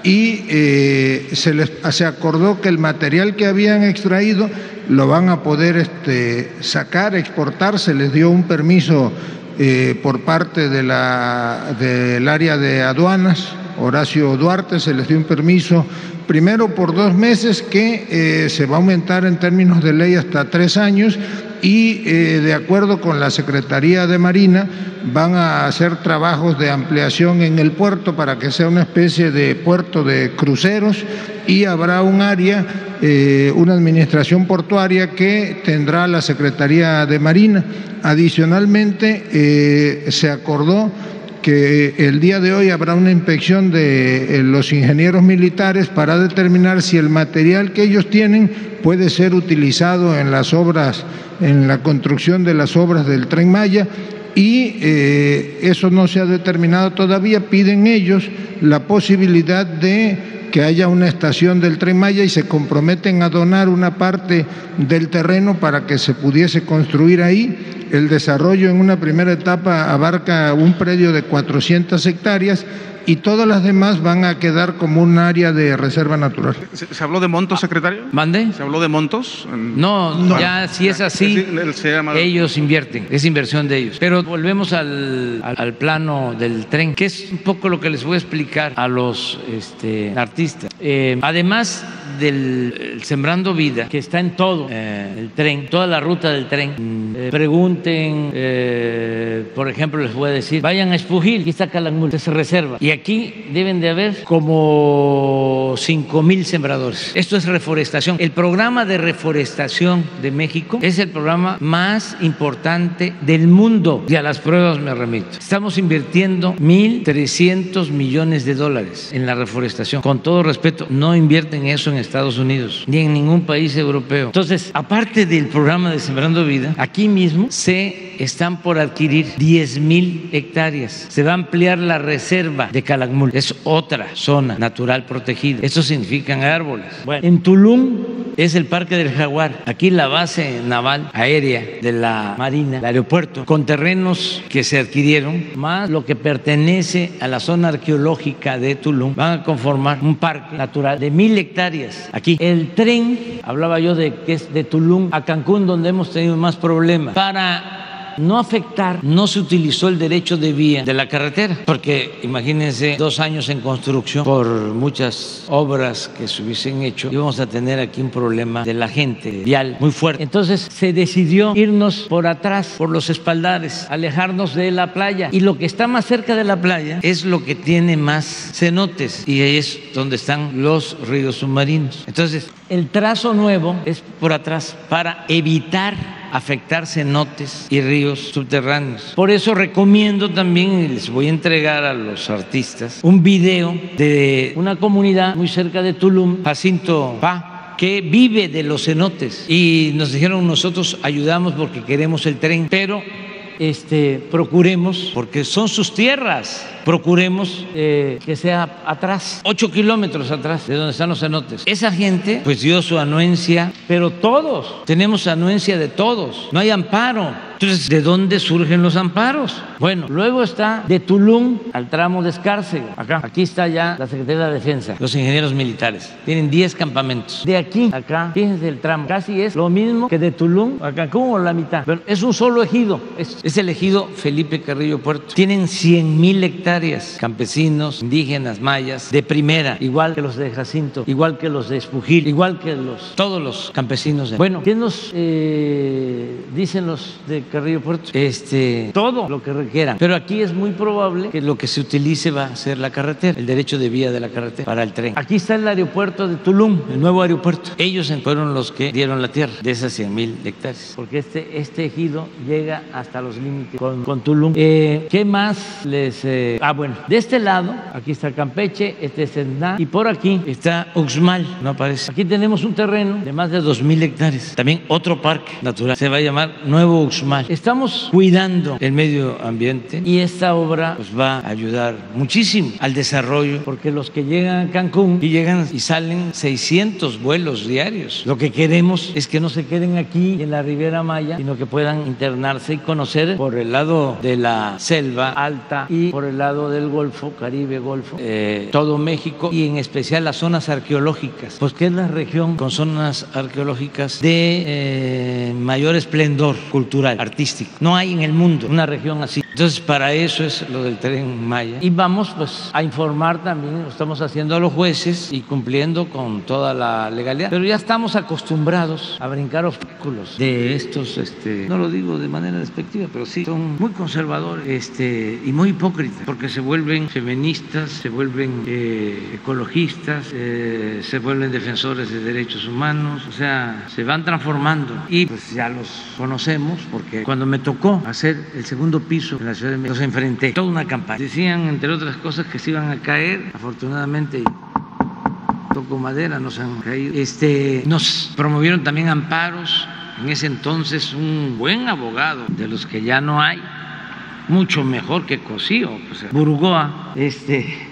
y eh, se, les, se acordó que el material que habían extraído lo van a poder este, sacar, exportar, se les dio un permiso eh, por parte de la, del área de aduanas, Horacio Duarte, se les dio un permiso primero por dos meses que eh, se va a aumentar en términos de ley hasta tres años y eh, de acuerdo con la Secretaría de Marina van a hacer trabajos de ampliación en el puerto para que sea una especie de puerto de cruceros y habrá un área, eh, una administración portuaria que tendrá la Secretaría de Marina. Adicionalmente, se acordó que el día de hoy habrá una inspección de los ingenieros militares para determinar si el material que ellos tienen puede ser utilizado en las obras, en la construcción de las obras del tren Maya y eh, eso no se ha determinado todavía, piden ellos la posibilidad de que haya una estación del tren Maya y se comprometen a donar una parte del terreno para que se pudiese construir ahí. El desarrollo en una primera etapa abarca un predio de 400 hectáreas y todas las demás van a quedar como un área de reserva natural. ¿Se, habló de montos, secretario? ¿Mande? ¿Se habló de montos? No, ya si es así, ellos invierten, es inversión de ellos. Pero volvemos al, al, plano del tren, que es un poco lo que les voy a explicar a los este, artistas. Eh, además del Sembrando Vida, que está en todo eh, el tren, toda la ruta del tren, eh, pregunten, por ejemplo, les voy a decir, vayan a Espujil, aquí está Calakmul, se reserva. Y aquí deben de haber como 5 mil sembradores. Esto es reforestación. El programa de reforestación de México es el programa más importante del mundo y a las pruebas me remito. Estamos invirtiendo 1.300 millones de dólares en la reforestación. Con todo respeto, no invierten eso en Estados Unidos ni en ningún país europeo. Entonces, aparte del programa de Sembrando Vida, aquí mismo se están por adquirir 10 mil hectáreas. Se va a ampliar la reserva de Calakmul. Es otra zona natural protegida. Eso significan árboles. Bueno, en Tulum es el Parque del Jaguar. Aquí la base naval aérea de la Marina, el aeropuerto, con terrenos que se adquirieron, más lo que pertenece a la zona arqueológica de Tulum, van a conformar un parque natural de mil hectáreas. Aquí el tren, hablaba yo de que es de Tulum a Cancún, donde hemos tenido más problemas, para no afectar, no se utilizó el derecho de vía de la carretera, porque imagínense dos años en construcción por muchas obras que se hubiesen hecho, íbamos a tener aquí un problema de la gente vial muy fuerte. Entonces se decidió irnos por atrás, por los espaldares, alejarnos de la playa. Y lo que está más cerca de la playa es lo que tiene más cenotes y es donde están los ríos submarinos. Entonces, el trazo nuevo es por atrás para evitar afectar cenotes y ríos subterráneos. Por eso recomiendo también, y les voy a entregar a los artistas, un video de una comunidad muy cerca de Tulum, Jacinto Pa, que vive de los cenotes. Y nos dijeron nosotros ayudamos porque queremos el tren, pero este, procuremos, porque son sus tierras, procuremos eh, que sea atrás, ocho kilómetros atrás de donde están los cenotes. Esa gente pues dio su anuencia, pero todos tenemos anuencia de todos, no hay amparo. Entonces, ¿de dónde surgen los amparos? Bueno, luego está de Tulum al tramo de Escárcega. Acá, aquí está ya la Secretaría de Defensa, los ingenieros militares. Tienen 10 campamentos. De aquí, acá, fíjense el tramo. Casi es lo mismo que de Tulum a Cancún la mitad. Pero es un solo ejido. Es, es el ejido Felipe Carrillo Puerto. Tienen 100 mil hectáreas. Campesinos, indígenas, mayas, de primera, igual que los de Jacinto, igual que los de Espujil, igual que los, todos los campesinos. De... Bueno, ¿qué nos eh, dicen los de Carrillo Puerto? Este, todo lo que requieran. Pero aquí es muy probable que lo que se utilice va a ser la carretera, el derecho de vía de la carretera para el tren. Aquí está el aeropuerto de Tulum, el nuevo aeropuerto. Ellos fueron los que dieron la tierra de esas 100 mil hectáreas, porque este, este ejido llega hasta los límites con, con Tulum. Eh, ¿Qué más les...? Eh? Ah, bueno, de este lado, aquí está Campeche, este es Sendá, y por aquí está Uxmal, no aparece. Aquí tenemos un terreno de más de 2 mil hectáreas. También otro parque natural, se va a llamar Nuevo Uxmal. Estamos cuidando el medio ambiente y esta obra pues, va a ayudar muchísimo al desarrollo, porque los que llegan a Cancún y llegan y salen 600 vuelos diarios. Lo que queremos es que no se queden aquí en la Riviera Maya, sino que puedan internarse y conocer por el lado de la selva alta y por el lado del Golfo, Caribe, Golfo, eh, todo México y en especial las zonas arqueológicas, pues que es la región con zonas arqueológicas de eh, mayor esplendor cultural, artístico. No hay en el mundo una región así. Entonces, para eso es lo del tren Maya. Y vamos pues a informar también, lo estamos haciendo a los jueces y cumpliendo con toda la legalidad. Pero ya estamos acostumbrados a brincar obstáculos de estos, este, no lo digo de manera despectiva, pero sí, son muy conservadores este, y muy hipócritas, porque se vuelven feministas, se vuelven eh, ecologistas, eh, se vuelven defensores de derechos humanos, o sea, se van transformando. Y pues ya los conocemos, porque cuando me tocó hacer el segundo piso en la Ciudad de México, los enfrenté, toda una campaña. Decían, entre otras cosas, que se iban a caer, afortunadamente toco madera, nos han caído. Este, nos promovieron también amparos. En ese entonces un buen abogado, de los que ya no hay, mucho mejor que Cosío, pues, Burgoa, este,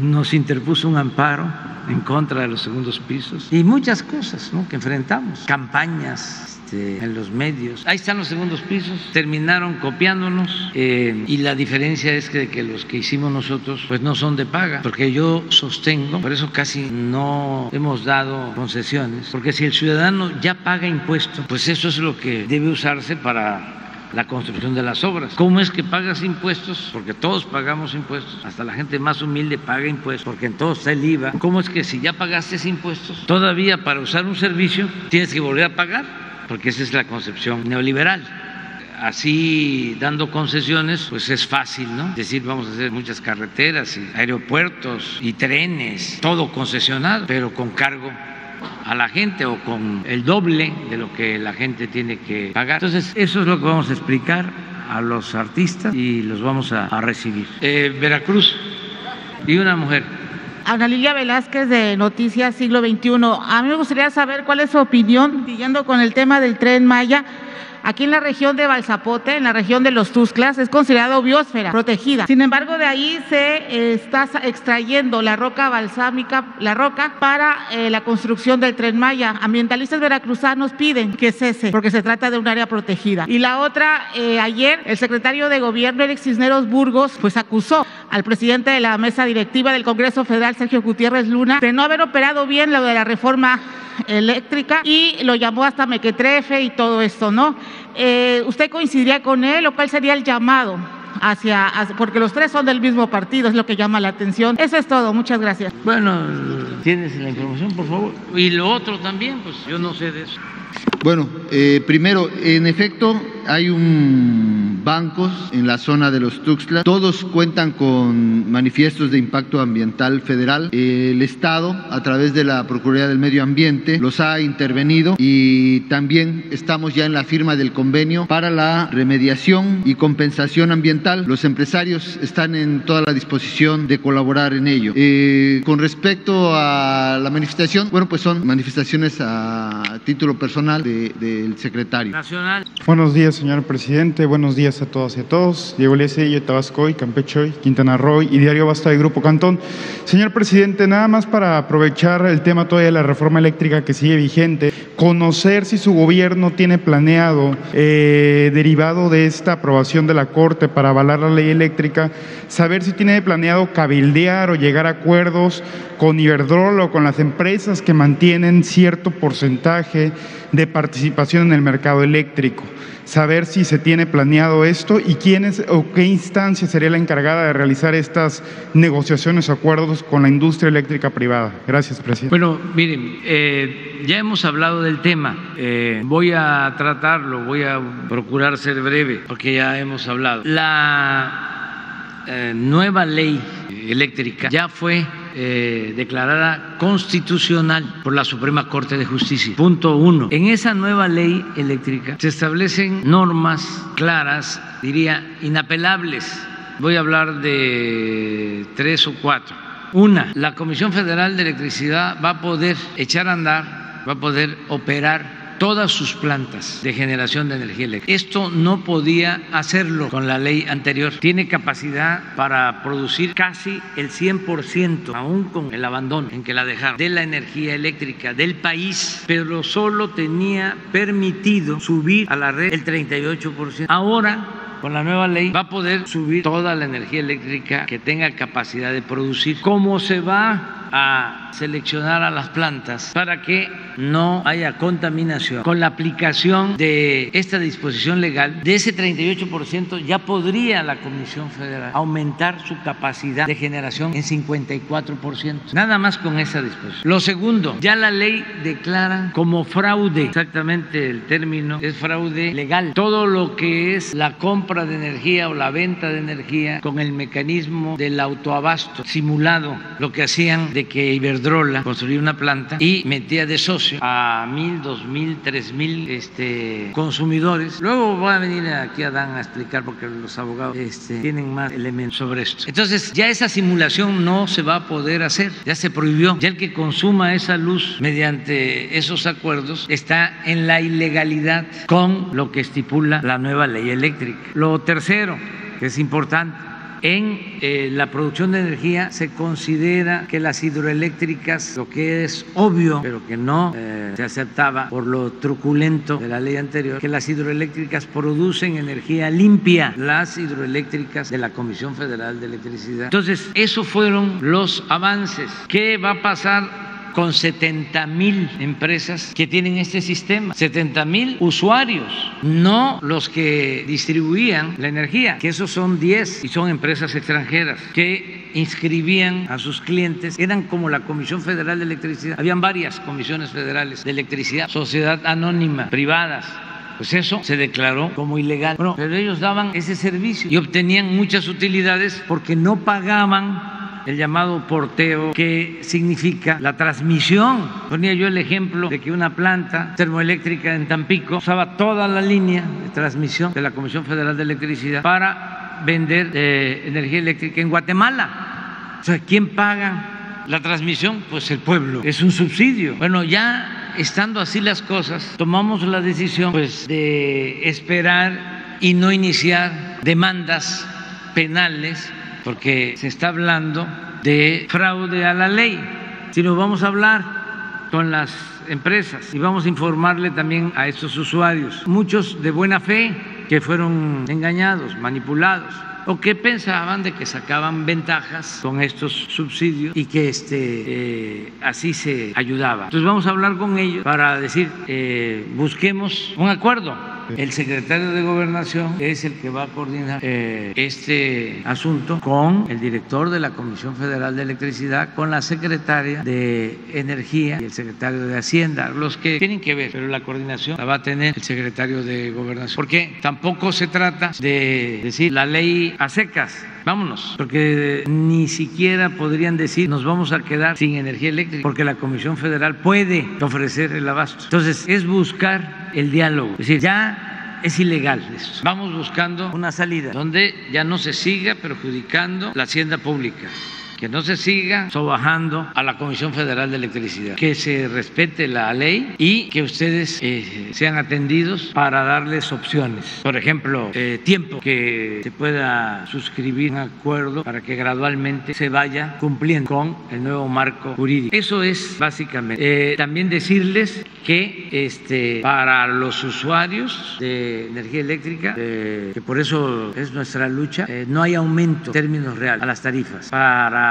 nos interpuso un amparo en contra de los segundos pisos y muchas cosas ¿no? que enfrentamos, campañas este, en los medios. Ahí están los segundos pisos, terminaron copiándonos eh, y la diferencia es que, que, los que hicimos nosotros pues no son de paga, porque yo sostengo, por eso casi no hemos dado concesiones, porque si el ciudadano ya paga impuestos, pues eso es lo que debe usarse para la construcción de las obras. ¿Cómo es que pagas impuestos? Porque todos pagamos impuestos, hasta la gente más humilde paga impuestos, porque en todo está el IVA. ¿Cómo es que si ya pagaste impuestos, todavía para usar un servicio tienes que volver a pagar? Porque esa es la concepción neoliberal. Así, dando concesiones, pues es fácil, ¿no? Decir, vamos a hacer muchas carreteras y aeropuertos y trenes, todo concesionado, pero con cargo a la gente o con el doble de lo que la gente tiene que pagar. Entonces, eso es lo que vamos a explicar a los artistas y los vamos a, a recibir. Eh, Veracruz y una mujer. Ana Lilia Velázquez de Noticias Siglo XXI. A mí me gustaría saber cuál es su opinión, siguiendo con el tema del tren Maya. Aquí en la región de Balzapote, en la región de los Tusclas, es considerado biosfera protegida. Sin embargo, de ahí se eh, está extrayendo la roca balsámica, la roca, para eh, la construcción del tren Maya. Ambientalistas veracruzanos piden que cese, porque se trata de un área protegida. Y la otra, eh, ayer, el secretario de Gobierno, Alex Cisneros Burgos, pues acusó al presidente de la mesa directiva del Congreso Federal, Sergio Gutiérrez Luna, de no haber operado bien lo de la reforma eléctrica y lo llamó hasta mequetrefe y todo esto, ¿no? Eh, ¿Usted coincidiría con él o cuál sería el llamado? Hacia, porque los tres son del mismo partido, es lo que llama la atención. Eso es todo, muchas gracias. Bueno, tienes la información, por favor. Y lo otro también, pues yo no sé de eso. Bueno, eh, primero, en efecto, hay un bancos en la zona de los Tuxtlas. Todos cuentan con manifiestos de impacto ambiental federal. El Estado, a través de la Procuraduría del Medio Ambiente, los ha intervenido y también estamos ya en la firma del convenio para la remediación y compensación ambiental. Los empresarios están en toda la disposición de colaborar en ello. Eh, con respecto a la manifestación, bueno, pues son manifestaciones a título personal personal del secretario. Nacional. Buenos días, señor presidente. Buenos días a todos y a todos. Diego Lecello, Tabasco, Campeche, Quintana Roo y Diario Basta de Grupo Cantón. Señor presidente, nada más para aprovechar el tema todavía de la reforma eléctrica que sigue vigente, conocer si su gobierno tiene planeado, eh, derivado de esta aprobación de la Corte para avalar la ley eléctrica, saber si tiene planeado cabildear o llegar a acuerdos con Iberdrola o con las empresas que mantienen cierto porcentaje de participación en el mercado eléctrico. Saber si se tiene planeado esto y quiénes o qué instancia sería la encargada de realizar estas negociaciones o acuerdos con la industria eléctrica privada. Gracias, presidente. Bueno, miren, eh, ya hemos hablado del tema. Eh, voy a tratarlo, voy a procurar ser breve, porque ya hemos hablado. La eh, nueva ley eléctrica ya fue eh, declarada constitucional por la Suprema Corte de Justicia. Punto uno. En esa nueva ley eléctrica se establecen normas claras, diría, inapelables. Voy a hablar de tres o cuatro. Una, la Comisión Federal de Electricidad va a poder echar a andar, va a poder operar todas sus plantas de generación de energía eléctrica. Esto no podía hacerlo con la ley anterior. Tiene capacidad para producir casi el 100%, aún con el abandono en que la dejaron, de la energía eléctrica del país, pero solo tenía permitido subir a la red el 38%. Ahora con la nueva ley va a poder subir toda la energía eléctrica que tenga capacidad de producir. ¿Cómo se va a seleccionar a las plantas para que no haya contaminación. Con la aplicación de esta disposición legal, de ese 38% ya podría la Comisión Federal aumentar su capacidad de generación en 54%. Nada más con esa disposición. Lo segundo, ya la ley declara como fraude, exactamente el término es fraude legal, todo lo que es la compra de energía o la venta de energía con el mecanismo del autoabasto simulado, lo que hacían de que Iberdrola construía una planta y metía de socio a mil, dos mil, tres mil este, consumidores. Luego va a venir aquí a Dan a explicar porque los abogados este, tienen más elementos sobre esto. Entonces ya esa simulación no se va a poder hacer, ya se prohibió. Ya el que consuma esa luz mediante esos acuerdos está en la ilegalidad con lo que estipula la nueva ley eléctrica. Lo tercero, que es importante, en eh, la producción de energía se considera que las hidroeléctricas, lo que es obvio, pero que no eh, se aceptaba por lo truculento de la ley anterior, que las hidroeléctricas producen energía limpia, las hidroeléctricas de la Comisión Federal de Electricidad. Entonces, esos fueron los avances. ¿Qué va a pasar con 70 mil empresas que tienen este sistema, 70 mil usuarios, no los que distribuían la energía, que esos son 10 y son empresas extranjeras que inscribían a sus clientes, eran como la Comisión Federal de Electricidad, habían varias comisiones federales de electricidad, sociedad anónima, privadas, pues eso se declaró como ilegal. Pero ellos daban ese servicio y obtenían muchas utilidades porque no pagaban el llamado porteo, que significa la transmisión. Ponía yo el ejemplo de que una planta termoeléctrica en Tampico usaba toda la línea de transmisión de la Comisión Federal de Electricidad para vender eh, energía eléctrica en Guatemala. O sea, ¿quién paga la transmisión? Pues el pueblo. Es un subsidio. Bueno, ya estando así las cosas, tomamos la decisión pues, de esperar y no iniciar demandas penales porque se está hablando de fraude a la ley, sino vamos a hablar con las empresas y vamos a informarle también a estos usuarios, muchos de buena fe que fueron engañados, manipulados o que pensaban de que sacaban ventajas con estos subsidios y que este, eh, así se ayudaba. Entonces vamos a hablar con ellos para decir, eh, busquemos un acuerdo el secretario de Gobernación es el que va a coordinar eh, este asunto con el director de la Comisión Federal de Electricidad, con la secretaria de Energía y el secretario de Hacienda, los que tienen que ver, pero la coordinación la va a tener el secretario de Gobernación. Porque tampoco se trata de decir la ley a secas, vámonos, porque ni siquiera podrían decir nos vamos a quedar sin energía eléctrica, porque la Comisión Federal puede ofrecer el abasto. Entonces, es buscar el diálogo, es decir, ya es ilegal esto. Vamos buscando una salida donde ya no se siga perjudicando la hacienda pública que no se siga sobajando a la Comisión Federal de Electricidad, que se respete la ley y que ustedes eh, sean atendidos para darles opciones. Por ejemplo, eh, tiempo que se pueda suscribir un acuerdo para que gradualmente se vaya cumpliendo con el nuevo marco jurídico. Eso es básicamente. Eh, también decirles que este, para los usuarios de energía eléctrica, que por eso es nuestra lucha, no hay aumento en términos reales a las tarifas. Para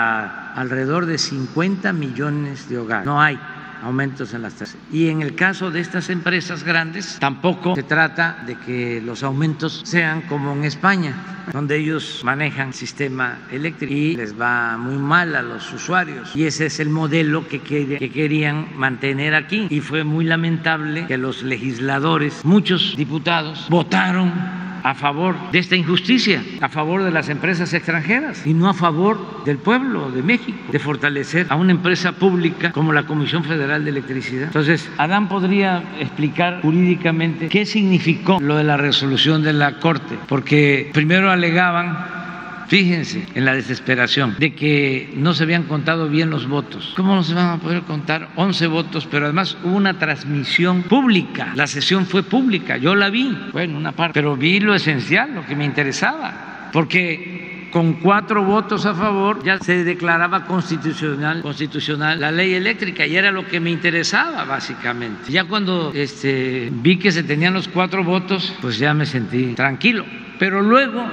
alrededor de 50 millones de hogares no hay aumentos en las tasas. Y en el caso de estas empresas grandes, tampoco se trata de que los aumentos sean como en España, donde ellos manejan sistema eléctrico y les va muy mal a los usuarios. Y ese es el modelo que, que querían mantener aquí. Y fue muy lamentable que los legisladores, muchos diputados, votaron a favor de esta injusticia, a favor de las empresas extranjeras y no a favor del pueblo de México, de fortalecer a una empresa pública como la Comisión Federal de Electricidad. Entonces, Adán podría explicar jurídicamente qué significó lo de la resolución de la Corte, porque primero alegaban Fíjense en la desesperación de que no se habían contado bien los votos. ¿Cómo no se van a poder contar 11 votos? Pero además hubo una transmisión pública. La sesión fue pública. Yo la vi, bueno, una parte, pero vi lo esencial, lo que me interesaba. Porque con cuatro votos a favor ya se declaraba constitucional, constitucional la ley eléctrica y era lo que me interesaba básicamente. Ya cuando este, vi que se tenían los cuatro votos, pues ya me sentí tranquilo. Pero luego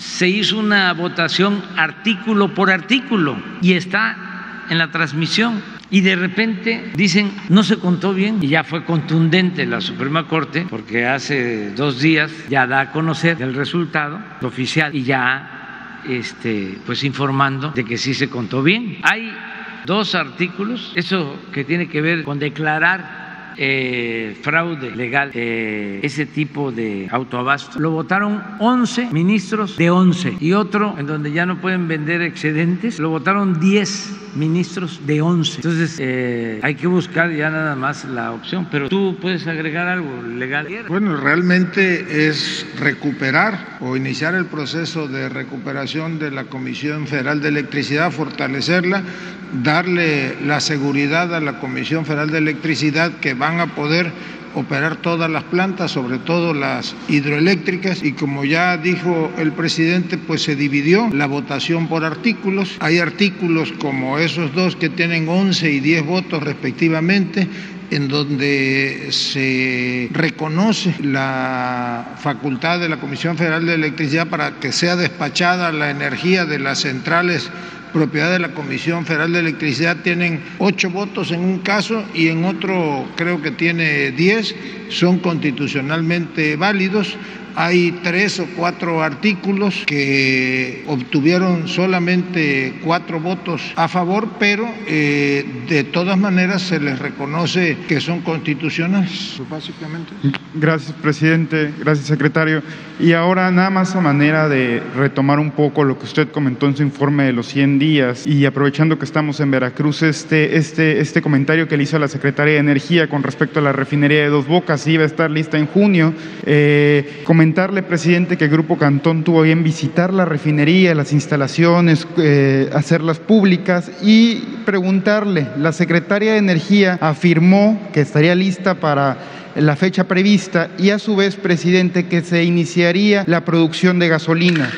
se hizo una votación artículo por artículo y está en la transmisión. Y de repente dicen, no se contó bien y ya fue contundente la Suprema Corte porque hace dos días ya da a conocer el resultado oficial y ya este, pues informando de que sí se contó bien. Hay dos artículos, eso que tiene que ver con declarar eh, fraude legal, eh, ese tipo de autoabasto. Lo votaron 11 ministros de 11 y otro en donde ya no pueden vender excedentes, lo votaron 10 ministros de 11. Entonces eh, hay que buscar ya nada más la opción, pero tú puedes agregar algo legal. Bueno, realmente es recuperar o iniciar el proceso de recuperación de la Comisión Federal de Electricidad, fortalecerla, darle la seguridad a la Comisión Federal de Electricidad que van a poder operar todas las plantas, sobre todo las hidroeléctricas, y como ya dijo el presidente, pues se dividió la votación por artículos. Hay artículos como esos dos que tienen 11 y 10 votos respectivamente, en donde se reconoce la facultad de la Comisión Federal de Electricidad para que sea despachada la energía de las centrales propiedad de la Comisión Federal de Electricidad tienen ocho votos en un caso y en otro creo que tiene diez, son constitucionalmente válidos hay tres o cuatro artículos que obtuvieron solamente cuatro votos a favor, pero eh, de todas maneras se les reconoce que son constitucionales, básicamente. Gracias, presidente. Gracias, secretario. Y ahora, nada más a manera de retomar un poco lo que usted comentó en su informe de los 100 días y aprovechando que estamos en Veracruz, este, este, este comentario que le hizo la secretaria de Energía con respecto a la refinería de Dos Bocas, iba a estar lista en junio. Eh, comentarle, presidente, que el Grupo Cantón tuvo bien visitar la refinería, las instalaciones, eh, hacerlas públicas y preguntarle, la secretaria de Energía afirmó que estaría lista para la fecha prevista y a su vez, presidente, que se iniciaría la producción de gasolina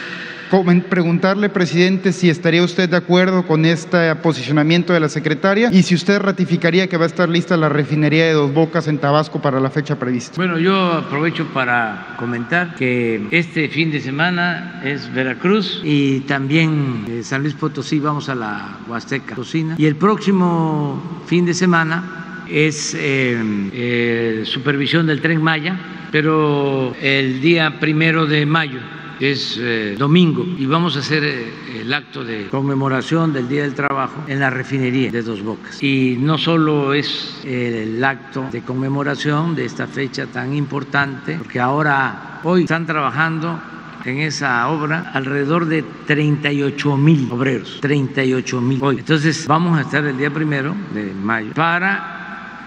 preguntarle, presidente, si estaría usted de acuerdo con este posicionamiento de la secretaria y si usted ratificaría que va a estar lista la refinería de Dos Bocas en Tabasco para la fecha prevista. Bueno, yo aprovecho para comentar que este fin de semana es Veracruz y también eh, San Luis Potosí vamos a la Huasteca Cocina y el próximo fin de semana es eh, eh, supervisión del tren Maya, pero el día primero de mayo es eh, domingo y vamos a hacer eh, el acto de conmemoración del Día del Trabajo en la refinería de Dos Bocas. Y no solo es el acto de conmemoración de esta fecha tan importante, porque ahora, hoy están trabajando en esa obra alrededor de 38 mil obreros, 38 mil hoy. Entonces vamos a estar el día primero de mayo para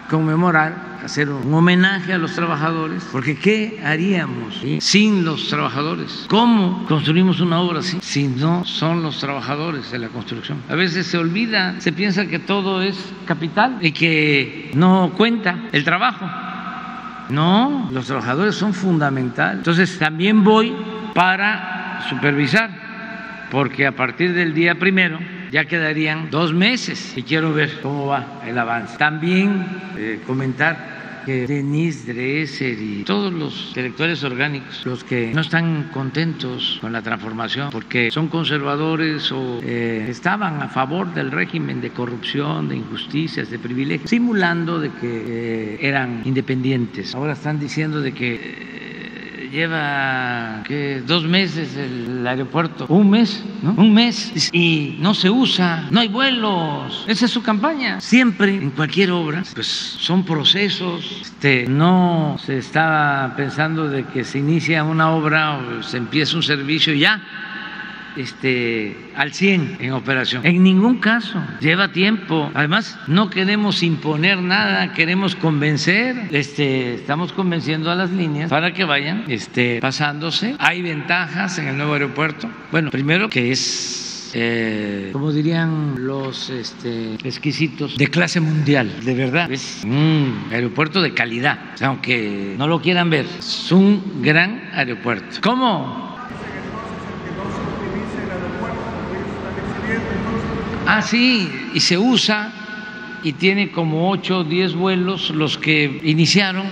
conmemorar, hacer un homenaje a los trabajadores, porque ¿qué haríamos sin los trabajadores? ¿Cómo construimos una obra así si no son los trabajadores de la construcción? A veces se olvida, se piensa que todo es capital y que no cuenta el trabajo. No, los trabajadores son fundamentales. Entonces también voy para supervisar, porque a partir del día primero ya quedarían dos meses y quiero ver cómo va el avance. También eh, comentar que Denise Dresser y todos los intelectuales orgánicos, los que no están contentos con la transformación porque son conservadores o eh, estaban a favor del régimen de corrupción, de injusticias, de privilegios, simulando de que eh, eran independientes. Ahora están diciendo de que lleva dos meses el aeropuerto, un mes, ¿no? Un mes y no se usa, no hay vuelos. Esa es su campaña. Siempre en cualquier obra, pues son procesos. Este, no se está pensando de que se inicia una obra o se empieza un servicio y ya este, al 100 en operación. En ningún caso, lleva tiempo. Además, no queremos imponer nada, queremos convencer. Este, estamos convenciendo a las líneas para que vayan este, pasándose. Hay ventajas en el nuevo aeropuerto. Bueno, primero que es eh, como dirían los este, exquisitos, de clase mundial, de verdad. Es un aeropuerto de calidad, aunque no lo quieran ver, es un gran aeropuerto. ¿Cómo? Ah, sí, y se usa y tiene como 8 o 10 vuelos los que iniciaron.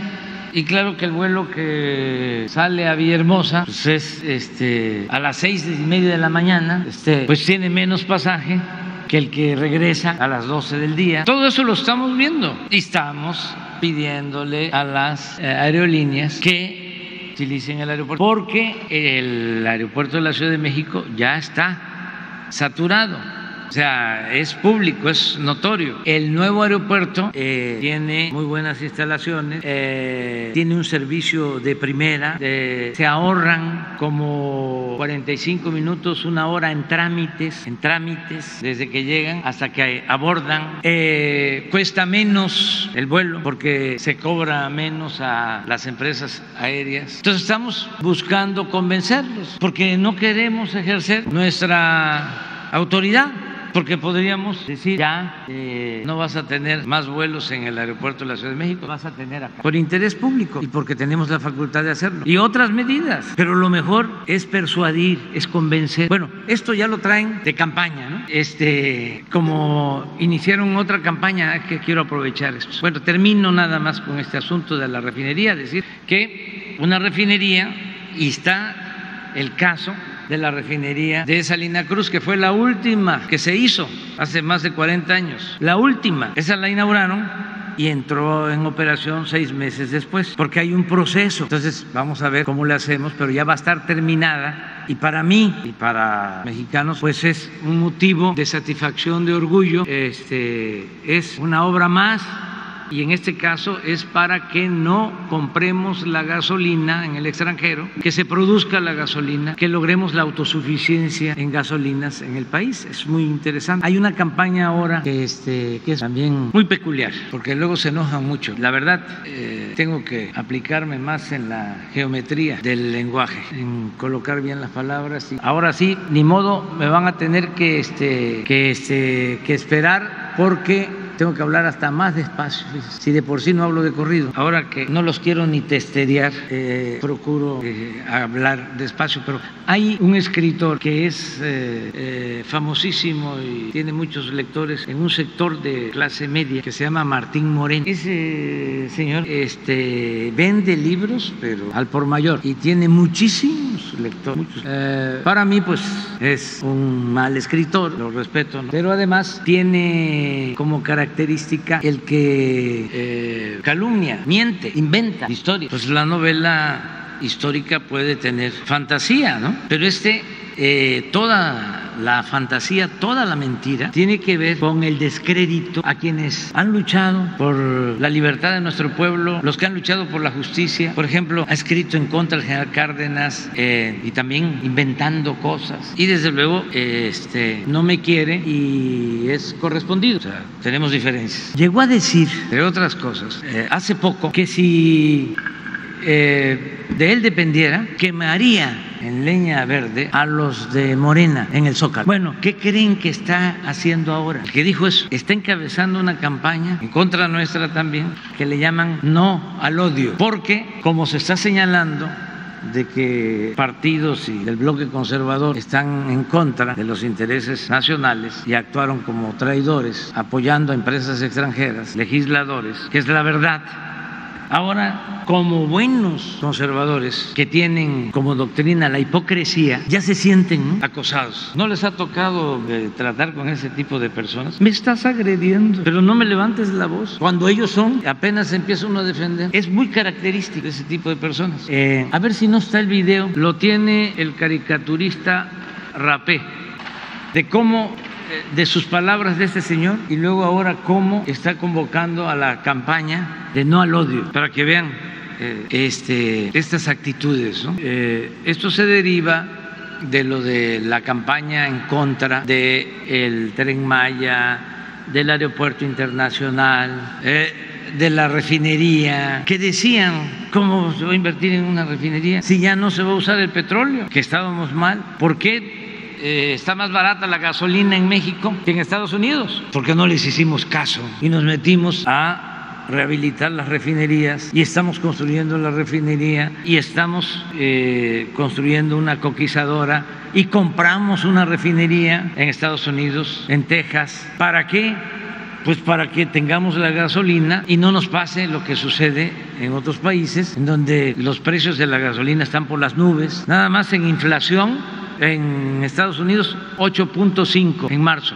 Y claro que el vuelo que sale a Villahermosa pues es este, a las seis y media de la mañana, este, pues tiene menos pasaje que el que regresa a las 12 del día. Todo eso lo estamos viendo y estamos pidiéndole a las eh, aerolíneas que utilicen el aeropuerto porque el aeropuerto de la Ciudad de México ya está saturado. O sea, es público, es notorio. El nuevo aeropuerto eh, tiene muy buenas instalaciones, eh, tiene un servicio de primera, eh, se ahorran como 45 minutos, una hora en trámites, en trámites, desde que llegan hasta que abordan. cuesta menos el vuelo porque se cobra menos a las empresas aéreas. Entonces estamos buscando convencerlos porque no queremos ejercer nuestra autoridad porque podríamos decir ya eh, no vas a tener más vuelos en el aeropuerto de la Ciudad de México, vas a tener acá por interés público y porque tenemos la facultad de hacerlo y otras medidas. Pero lo mejor es persuadir, es convencer. Bueno, esto ya lo traen de campaña, ¿no? Este, como iniciaron otra campaña que quiero aprovechar esto. Bueno, termino nada más con este asunto de la refinería, decir que una refinería y está el caso de la refinería de Salina Cruz, que fue la última que se hizo hace más de 40 años. La última, esa la inauguraron y entró en operación seis meses después, porque hay un proceso. Entonces vamos a ver cómo le hacemos, pero ya va a estar terminada. Y para mí y para mexicanos, pues es un motivo de satisfacción, de orgullo. Este, es una obra más y en este caso es para que no compremos la gasolina en el extranjero, que se produzca la gasolina, que logremos la autosuficiencia en gasolinas en el país. Es muy interesante. Hay una campaña ahora que, este, es también muy peculiar, porque luego se enojan mucho. La verdad, eh, tengo que aplicarme más en la geometría del lenguaje, en colocar bien las palabras. Ahora sí, ni modo, me van a tener que, este, este, que esperar porque tengo que hablar hasta más despacio. Si de por sí no hablo de corrido, ahora que no los quiero ni testerear, eh, procuro eh, hablar despacio. Pero hay un escritor que es eh, famosísimo y tiene muchos lectores en un sector de clase media que se llama Martín Moreno. Ese señor este, vende libros, pero al por mayor, y tiene muchísimos lectores. Muchos. para mí, pues es un mal escritor, lo respeto, pero además tiene como característica característica el que eh, calumnia, miente, inventa historia. Pues la novela histórica puede tener fantasía, ¿no? Pero este, eh, toda la fantasía, toda la mentira, tiene que ver con el descrédito a quienes han luchado por la libertad de nuestro pueblo, los que han luchado por la justicia. Por ejemplo, ha escrito en contra del general Cárdenas eh, y también inventando cosas. Y desde luego este, no me quiere y es correspondido. O sea, tenemos diferencias. Llegó a decir, entre otras cosas, eh, hace poco que si eh, de él dependiera, quemaría en leña verde a los de Morena en el Zócalo. Bueno, ¿qué creen que está haciendo ahora? El que dijo eso, está encabezando una campaña en contra nuestra también, que le llaman no al odio, porque como se está señalando, de que partidos y el bloque conservador están en contra de los intereses nacionales y actuaron como traidores apoyando a empresas extranjeras, legisladores, que es la verdad Ahora, como buenos conservadores que tienen como doctrina la hipocresía, ya se sienten acosados. ¿No les ha tocado eh, tratar con ese tipo de personas? Me estás agrediendo, pero no me levantes la voz. Cuando ellos son, apenas empieza uno a defender. Es muy característico de ese tipo de personas. Eh, a ver si no está el video. Lo tiene el caricaturista Rapé de cómo de sus palabras de este señor y luego ahora cómo está convocando a la campaña de no al odio, para que vean eh, este, estas actitudes. Eh, esto se deriva de lo de la campaña en contra del el tren Maya, del aeropuerto internacional. Eh, de la refinería, que decían, ¿cómo se va a invertir en una refinería si ya no se va a usar el petróleo? Que estábamos mal. ¿Por qué eh, está más barata la gasolina en México que en Estados Unidos, porque no les hicimos caso y nos metimos a rehabilitar las refinerías y estamos construyendo la refinería y estamos eh, construyendo una coquizadora y compramos una refinería en Estados Unidos, en Texas. ¿Para qué? Pues para que tengamos la gasolina y no nos pase lo que sucede en otros países, en donde los precios de la gasolina están por las nubes, nada más en inflación en Estados Unidos 8.5 en marzo.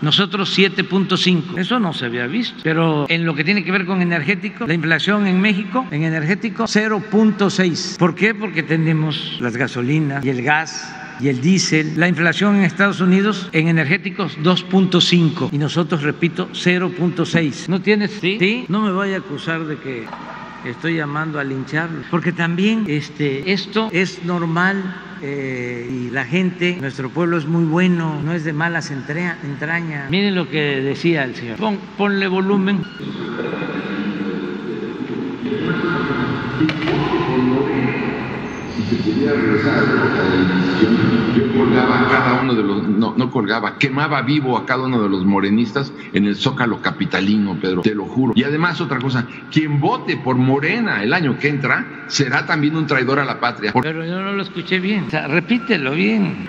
Nosotros 7.5. Eso no se había visto. Pero en lo que tiene que ver con energético, la inflación en México, en energético, 0.6. ¿Por qué? Porque tenemos las gasolinas y el gas y el diésel. La inflación en Estados Unidos en energéticos 2.5 y nosotros, repito, 0.6. ¿No tienes? ¿Sí? No me vaya a acusar de que estoy llamando a lincharlo, porque también este, esto es normal eh, y la gente, nuestro pueblo es muy bueno, no es de malas entrañas. Miren lo que decía el señor. ponle volumen. Regresar a la yo colgaba a cada uno de los, no, no colgaba, quemaba vivo a cada uno de los morenistas en el zócalo capitalino, Pedro, te lo juro. Y además otra cosa, quien vote por Morena el año que entra será también un traidor a la patria. Pero yo no lo escuché bien, o sea, repítelo bien.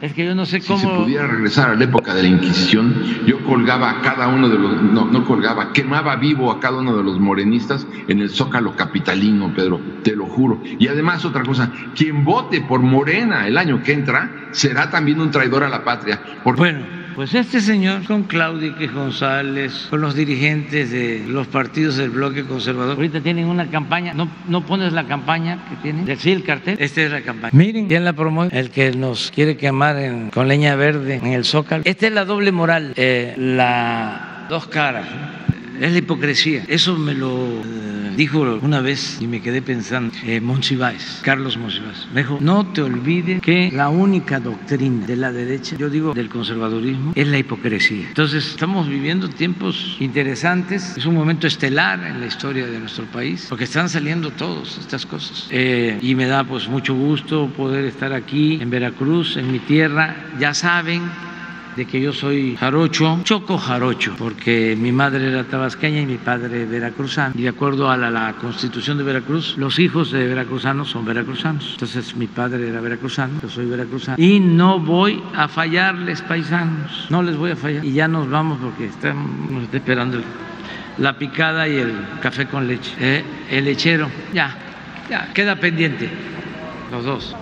Es que yo no sé cómo. Si se pudiera regresar a la época de la Inquisición, yo colgaba a cada uno de los. No, no colgaba, quemaba vivo a cada uno de los morenistas en el zócalo capitalino, Pedro, te lo juro. Y además, otra cosa, quien vote por Morena el año que entra será también un traidor a la patria. Bueno pues este señor, con Claudia González, con los dirigentes de los partidos del bloque conservador, ahorita tienen una campaña, ¿no, no pones la campaña que tienen? Sí, el cartel, esta es la campaña. Miren, ¿quién la promueve? El que nos quiere quemar con leña verde en el Zócalo. Esta es la doble moral, eh, la dos caras es la hipocresía. Eso me lo eh, dijo una vez y me quedé pensando, eh, Monsiváis, Carlos Monsiváis. Me dijo, no te olvides que la única doctrina de la derecha, yo digo del conservadurismo, es la hipocresía. Entonces, estamos viviendo tiempos interesantes, es un momento estelar en la historia de nuestro país, porque están saliendo todas estas cosas. Eh, y me da pues mucho gusto poder estar aquí en Veracruz, en mi tierra. Ya saben, de que yo soy jarocho, choco jarocho, porque mi madre era tabasqueña y mi padre veracruzano. Y de acuerdo a la, constitución de Veracruz, los hijos de veracruzanos son veracruzanos. Entonces mi padre era veracruzano, yo soy veracruzano. Y no voy a fallarles, paisanos, no les voy a fallar. Y ya nos vamos porque estamos esperando la picada y el café con leche. Eh, el lechero, ya, ya, queda pendiente, los dos.